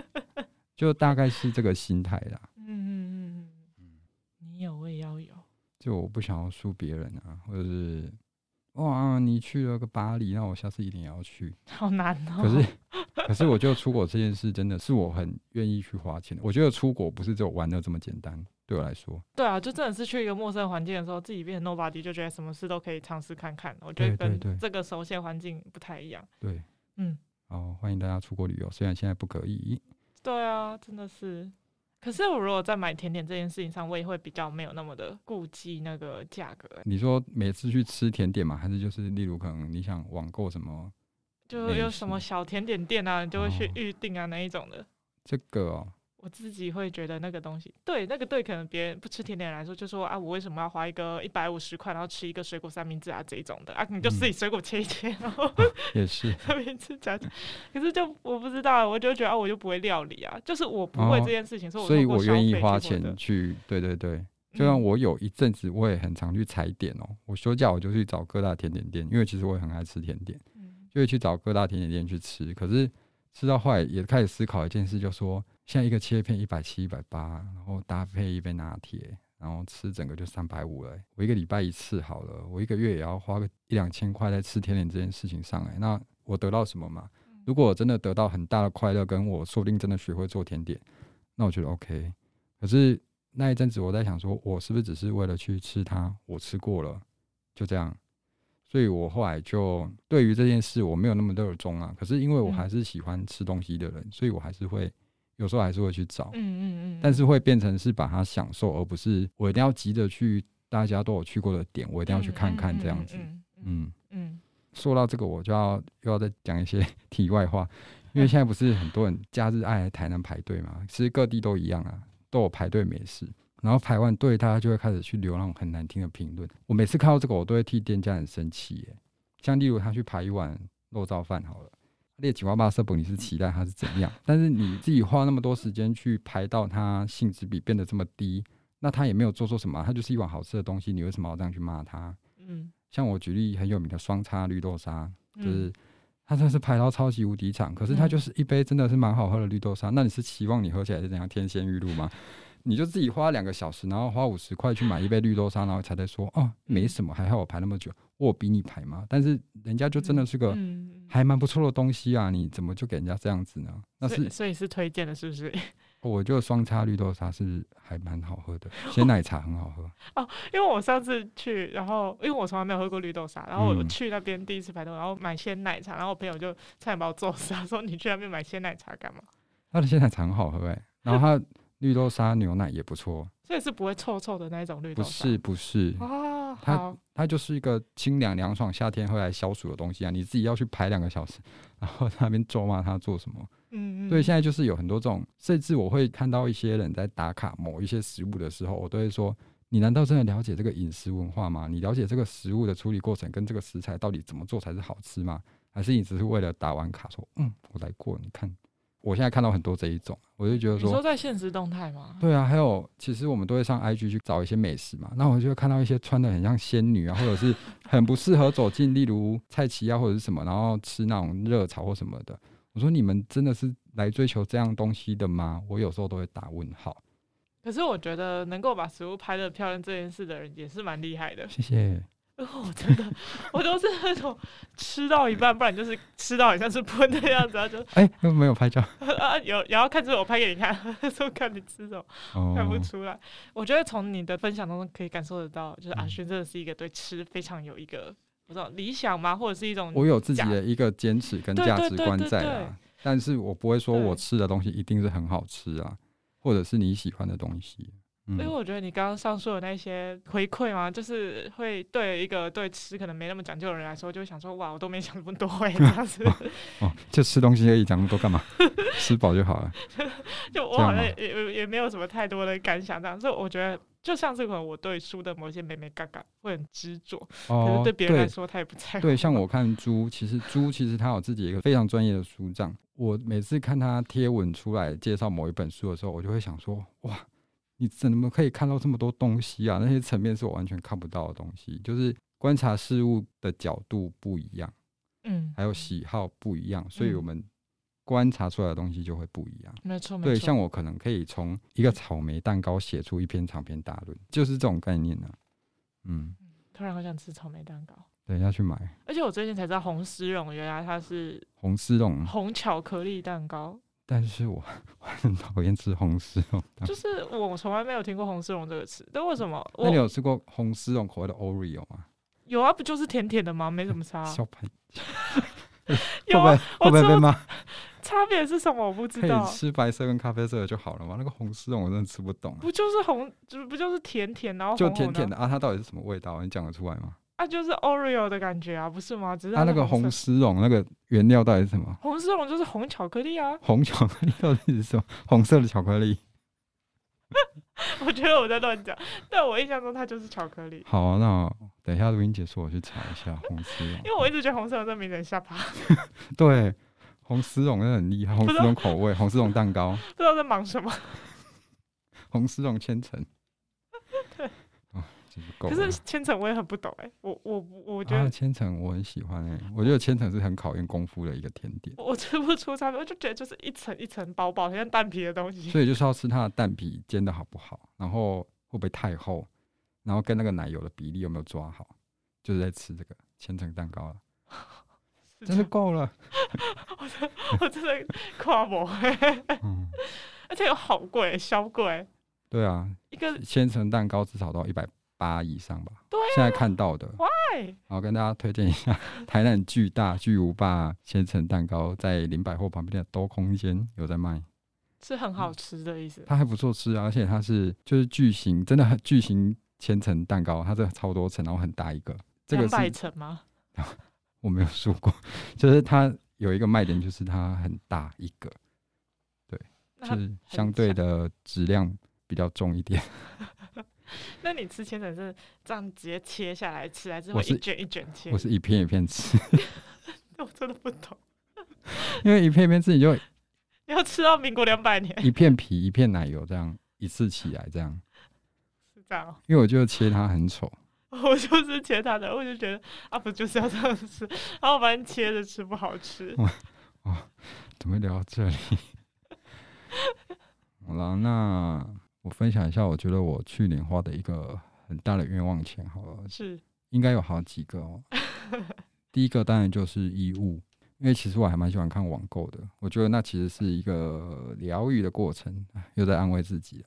*laughs* 就大概是这个心态啦。嗯嗯嗯，你有我也要有，就我不想要输别人啊，或者是。哇，你去了个巴黎，那我下次一定也要去。好难哦。可是，*laughs* 可是我觉得出国这件事真的是我很愿意去花钱的。我觉得出国不是只有玩的这么简单，对我来说。对啊，就真的是去一个陌生环境的时候，自己变成 nobody，就觉得什么事都可以尝试看看。我觉得跟这个熟悉环境不太一样。对，嗯。好，欢迎大家出国旅游，虽然现在不可以。对啊，真的是。可是我如果在买甜点这件事情上，我也会比较没有那么的顾忌那个价格。你说每次去吃甜点嘛，还是就是例如可能你想网购什么，就有什么小甜点店啊，你就会去预定啊那一种的。这个哦。我自己会觉得那个东西，对那个对，可能别人不吃甜点来说，就说啊，我为什么要花一个一百五十块，然后吃一个水果三明治啊这一种的啊，你就自己水果切一切，然后、嗯、也是 *laughs* 三明治夹起。可是就我不知道，我就觉得啊，我就不会料理啊，就是我不会这件事情，哦、所以我愿意花钱去。对对对，就像我有一阵子，我也很常去踩点哦。我休假我就去找各大甜点店，因为其实我也很爱吃甜点，就会去找各大甜点店去吃。可是吃到后来也开始思考一件事，就说。现在一个切片一百七、一百八，然后搭配一杯拿铁，然后吃整个就三百五了。我一个礼拜一次好了，我一个月也要花个一两千块在吃甜点这件事情上。哎，那我得到什么嘛？如果我真的得到很大的快乐，跟我说不定真的学会做甜点，那我觉得 OK。可是那一阵子我在想说，我是不是只是为了去吃它？我吃过了，就这样。所以我后来就对于这件事我没有那么热衷啊。可是因为我还是喜欢吃东西的人，所以我还是会。有时候还是会去找，嗯嗯嗯，但是会变成是把它享受，而不是我一定要急着去大家都有去过的点，我一定要去看看这样子。嗯嗯，说到这个，我就要又要再讲一些 *laughs* 题外话，因为现在不是很多人假日爱来台南排队嘛，其实各地都一样啊，都有排队美食，然后排完队，大家就会开始去留那种很难听的评论。我每次看到这个，我都会替店家很生气耶。像例如他去排一碗肉燥饭好了。列几万八色本，你是期待它是怎样？*laughs* 但是你自己花那么多时间去排到它性质比变得这么低，那它也没有做错什么，它就是一碗好吃的东西，你为什么要这样去骂它？嗯，像我举例很有名的双叉绿豆沙，就是它真是排到超级无敌长，可是它就是一杯真的是蛮好喝的绿豆沙。那你是期望你喝起来是怎样天仙玉露吗？你就自己花两个小时，然后花五十块去买一杯绿豆沙，然后才在说哦没什么，还好我排那么久，我比你排吗？但是人家就真的是个。还蛮不错的东西啊，你怎么就给人家这样子呢？那是所以，是推荐的，是不是？我觉得双叉绿豆沙是还蛮好喝的，*laughs* 鲜奶茶很好喝哦。因为我上次去，然后因为我从来没有喝过绿豆沙，然后我去那边第一次排队，然后买鲜奶茶，然后我朋友就差点把我揍死，他说你去那边买鲜奶茶干嘛？他的鲜奶茶很好喝哎、欸，然后他绿豆沙牛奶也不错，所以是不会臭臭的那一种绿豆沙。不是不是哦，它它就是一个清凉凉爽，夏天会来消暑的东西啊。你自己要去排两个小时，*laughs* 然后在那边咒骂他做什么？嗯，对，现在就是有很多这种，甚至我会看到一些人在打卡某一些食物的时候，我都会说：你难道真的了解这个饮食文化吗？你了解这个食物的处理过程跟这个食材到底怎么做才是好吃吗？还是你只是为了打完卡说，嗯，我来过？你看，我现在看到很多这一种，我就觉得说，你说在现实动态吗？对啊，还有其实我们都会上 IG 去找一些美食嘛，那我就会看到一些穿的很像仙女啊，或者是很不适合走进，例如菜奇啊或者是什么，然后吃那种热炒或什么的。我说你们真的是来追求这样东西的吗？我有时候都会打问号。可是我觉得能够把食物拍的漂亮这件事的人也是蛮厉害的。谢谢。哦，真的，我都是那种吃到一半，不然就是吃到好像是喷的样子，然后就哎，没有拍照 *laughs* 啊，有，然后看着我拍给你看，*laughs* 说看你吃什么，哦、看不出来。我觉得从你的分享当中可以感受得到，就是阿轩真的是一个对吃非常有一个。不知道理想吗？或者是一种？我有自己的一个坚持跟价值观在啊，但是我不会说我吃的东西一定是很好吃啊，或者是你喜欢的东西。嗯、因为我觉得你刚刚上述的那些回馈嘛，就是会对一个对吃可能没那么讲究的人来说，就会想说哇，我都没想那么多哎，这样子哦，就吃东西而已，讲那么多干嘛？吃饱就好了。*laughs* 就我好像也也也没有什么太多的感想，这样，所以我觉得。就像是可能我对书的某些美美嘎嘎会很执着，哦、可是对别人来说他也不在乎。对，像我看猪，其实猪其实他有自己一个非常专业的书账。我每次看他贴文出来介绍某一本书的时候，我就会想说：哇，你怎么可以看到这么多东西啊？那些层面是我完全看不到的东西，就是观察事物的角度不一样，嗯，还有喜好不一样，所以我们。观察出来的东西就会不一样，没错，对，像我可能可以从一个草莓蛋糕写出一篇长篇大论，就是这种概念呢、啊。嗯，突然好想吃草莓蛋糕，对，要去买。而且我最近才知道红丝绒原来它是红丝绒红巧克力蛋糕，但是我我很讨厌吃红丝绒，就是我从来没有听过红丝绒这个词，但为什么？那你有吃过红丝绒口味的 Oreo 吗？有啊，不就是甜甜的吗？没什么差、*laughs* 啊。小盘有啊，会不会被骂？*laughs* 差别是什么？我不知道。可以吃白色跟咖啡色的就好了嘛？那个红丝绒我真的吃不懂、啊。不就是红，就不就是甜甜，然后就甜甜的啊？它到底是什么味道？你讲得出来吗？啊，就是 Oreo 的感觉啊，不是吗？只是它、啊、那个红丝绒那个原料到底是什么？红丝绒就是红巧克力啊。红巧克力到底是什么？红色的巧克力。*laughs* 我觉得我在乱讲，但我印象中它就是巧克力。好、啊，那等一下录音结束，我去查一下红丝绒。因为我一直觉得红丝绒这名字很下巴。*laughs* 对，红丝绒真的很厉害，红丝绒口味，红丝绒蛋糕。不知道在忙什么。*laughs* 红丝绒千层。对。可是千层我也很不懂哎、欸，我我我觉得千层我很喜欢哎、欸，我觉得千层是很考验功夫的一个甜点。我吃不出差别，我就觉得就是一层一层薄薄像蛋皮的东西。所以就是要吃它的蛋皮煎的好不好，然后会不会太厚，然后跟那个奶油的比例有没有抓好，就是在吃这个千层蛋糕了，*laughs* 真的够了。我 *laughs* 真我真的夸我，嗯、*laughs* 而且又好贵，小贵。对啊，一个千层蛋糕至少都要一百。八以上吧，对啊，现在看到的。Why？好，跟大家推荐一下台南巨大巨无霸千层蛋糕，在林百货旁边的多空间有在卖，是很好吃的意思。它还不错吃啊，而且它是就是巨型，真的很巨型千层蛋糕，它这个超多层，然后很大一个。这个是百层吗？*laughs* 我没有数过，就是它有一个卖点，就是它很大一个，对，就是相对的质量比较重一点。*laughs* *laughs* 那你吃千层是这样直接切下来吃，还是会一卷一卷切？我是一片一片吃。*laughs* 我真的不懂，因为一片一片吃你就 *laughs* 要吃到民国两百年。一片皮一片奶油这样一次起来这样，是这样、喔。因为我觉得切它很丑。我就是切它的，我就觉得啊，不就是要这样吃？然后反正切着吃不好吃。哦，怎么会聊到这里？好了，那。我分享一下，我觉得我去年花的一个很大的冤枉钱，好了，是应该有好几个哦。*laughs* 第一个当然就是衣物，因为其实我还蛮喜欢看网购的，我觉得那其实是一个疗愈的过程，又在安慰自己。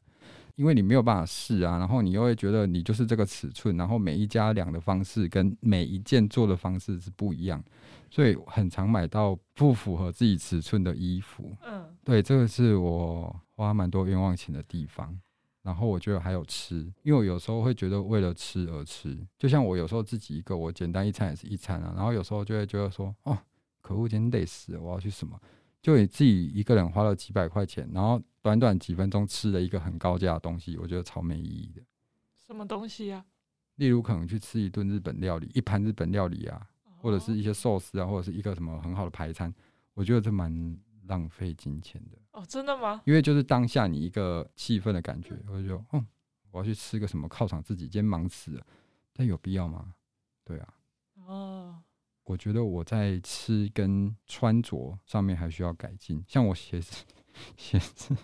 因为你没有办法试啊，然后你又会觉得你就是这个尺寸，然后每一家量的方式跟每一件做的方式是不一样，所以很常买到不符合自己尺寸的衣服。嗯，对，这个是我花蛮多冤枉钱的地方。然后我觉得还有吃，因为我有时候会觉得为了吃而吃，就像我有时候自己一个，我简单一餐也是一餐啊。然后有时候就会觉得说，哦，可恶，今天累死了，我要去什么？就你自己一个人花了几百块钱，然后短短几分钟吃了一个很高价的东西，我觉得超没意义的。什么东西啊？例如可能去吃一顿日本料理，一盘日本料理啊，或者是一些寿司啊，或者是一个什么很好的排餐，我觉得这蛮浪费金钱的。哦，真的吗？因为就是当下你一个气氛的感觉，我就说，嗯，我要去吃个什么犒赏自己，今天忙死了，但有必要吗？对啊。哦。我觉得我在吃跟穿着上面还需要改进，像我鞋子，鞋子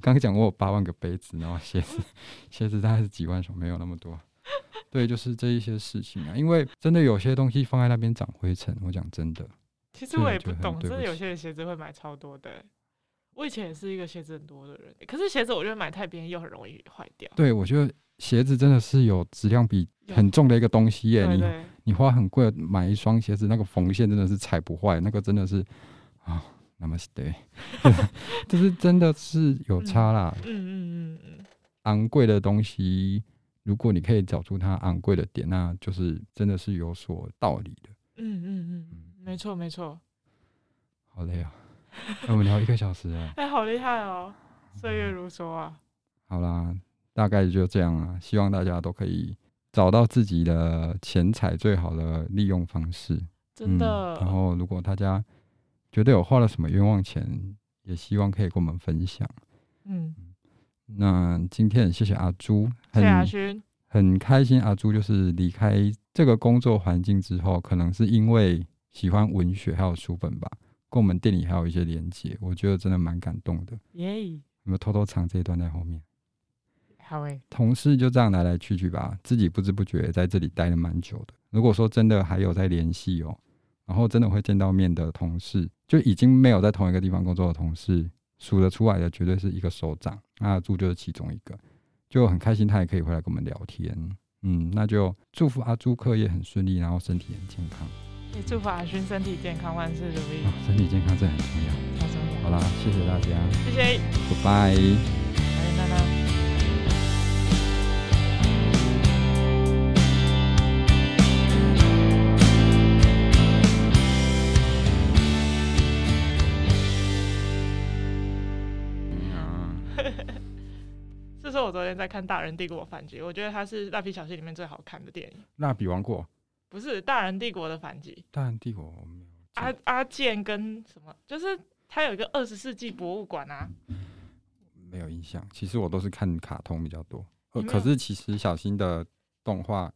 刚刚讲过我八万个杯子，然后鞋子鞋子大概是几万双，没有那么多。对，就是这一些事情啊，因为真的有些东西放在那边长灰尘，我讲真的。其实我也不懂，真的有些人鞋子会买超多的。我以前也是一个鞋子很多的人，可是鞋子我觉得买太便宜又很容易坏掉。对，我觉得鞋子真的是有质量比很重的一个东西耶，你。你花很贵买一双鞋子，那个缝线真的是踩不坏，那个真的是啊，那么对，就是真的是有差啦。嗯嗯嗯嗯，昂贵的东西，如果你可以找出它昂贵的点，那就是真的是有所道理的。嗯嗯嗯，没错没错。好累啊，*laughs* 我们聊一个小时了。哎，好厉害哦，岁月如梭啊。好啦，大概就这样了，希望大家都可以。找到自己的钱财最好的利用方式，真的。嗯，然后，如果大家觉得有花了什么冤枉钱，也希望可以跟我们分享。嗯，那今天很谢谢阿朱，谢谢阿勋，很开心。阿朱就是离开这个工作环境之后，可能是因为喜欢文学还有书本吧，跟我们店里还有一些连接，我觉得真的蛮感动的。耶，有没有偷偷藏这一段在后面？好诶，同事就这样来来去去吧，自己不知不觉在这里待了蛮久的。如果说真的还有在联系哦，然后真的会见到面的同事，就已经没有在同一个地方工作的同事，数得出来的绝对是一个手掌。阿朱就是其中一个，就很开心他也可以回来跟我们聊天。嗯，那就祝福阿朱课业很顺利，然后身体很健康。也祝福阿勋身体健康，万事如意。哦，身体健康这很重要，太重要。好啦，谢谢大家，谢谢，Goodbye。*laughs* 这是我昨天在看《大人帝国反击》，我觉得它是《蜡笔小新》里面最好看的电影。蜡笔王国不是《大人帝国的反击》。大人帝国我没有。阿阿健跟什么？就是他有一个二十世纪博物馆啊。没有印象，其实我都是看卡通比较多。呃，可是其实小新的动画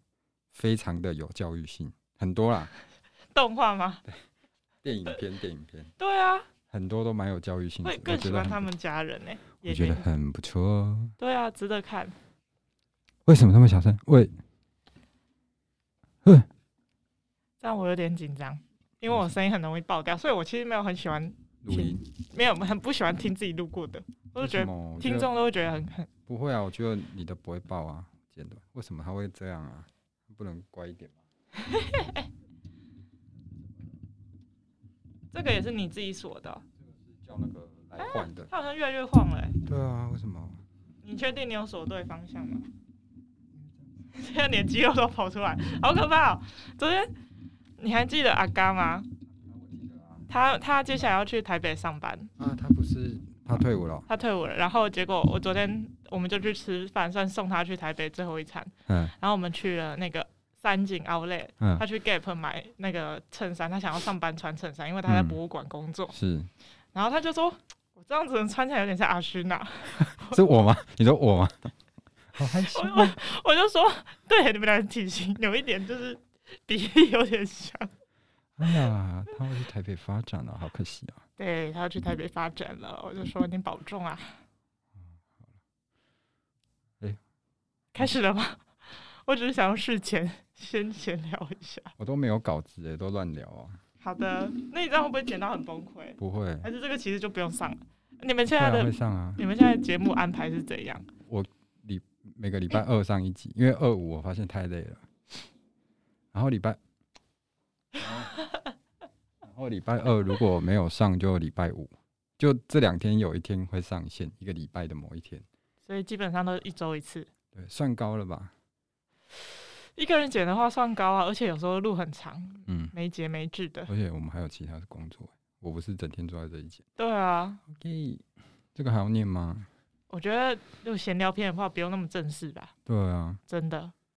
非常的有教育性，很多啦。*laughs* 动画吗？对，电影片，电影片。*laughs* 对啊。很多都蛮有教育性的，会更喜欢他们家人呢、欸，我觉得很不错。对啊，值得看。为什么那么小声？喂，这 *laughs* 样我有点紧张，因为我声音很容易爆掉，所以我其实没有很喜欢录音，没有很不喜欢听自己录过的，我就觉得听众都会觉得很很不会啊。我觉得你的不会爆啊，真的。为什么他会这样啊？不能乖一点吗？*laughs* 这个也是你自己锁的、喔，这个是叫那个来换的。它好像越来越晃了、欸。对啊，为什么？你确定你有锁对方向吗？*laughs* 现在连肌肉都跑出来，好可怕哦、喔！昨天你还记得阿嘎吗？他他接下来要去台北上班。啊，他不是他退伍了？他退伍了。然后结果我昨天我们就去吃饭，算送他去台北最后一餐。嗯。然后我们去了那个。三井 Outlet，他去 Gap 买那个衬衫，他想要上班穿衬衫，因为他在博物馆工作。嗯、是，然后他就说：“我这样子穿起来有点像阿勋呐。*laughs* ”是我吗？你说我吗？好害羞。我我就说，对，你们俩体型有一点就是 *laughs* 比例有点像。哎呀，他要去台北发展了，好可惜啊。对，他要去台北发展了，我就说你保重啊。哎、欸，开始了吗？我只是想要事前先闲聊一下，我都没有稿子哎，都乱聊啊。好的，那你这样会不会剪到很崩溃？不会，还是这个其实就不用上了？你们现在的会上啊？你们现在节目安排是怎样？我礼每个礼拜二上一集，因为二五我发现太累了，然后礼拜，*laughs* 然后礼拜二如果没有上，就礼拜五，就这两天有一天会上线，一个礼拜的某一天，所以基本上都一周一次。对，算高了吧？一个人剪的话算高啊，而且有时候路很长，嗯，没节没制的。而且我们还有其他的工作，我不是整天坐在这里剪。对啊，OK，这个还要念吗？我觉得就闲聊片的话，不用那么正式吧。对啊，真的。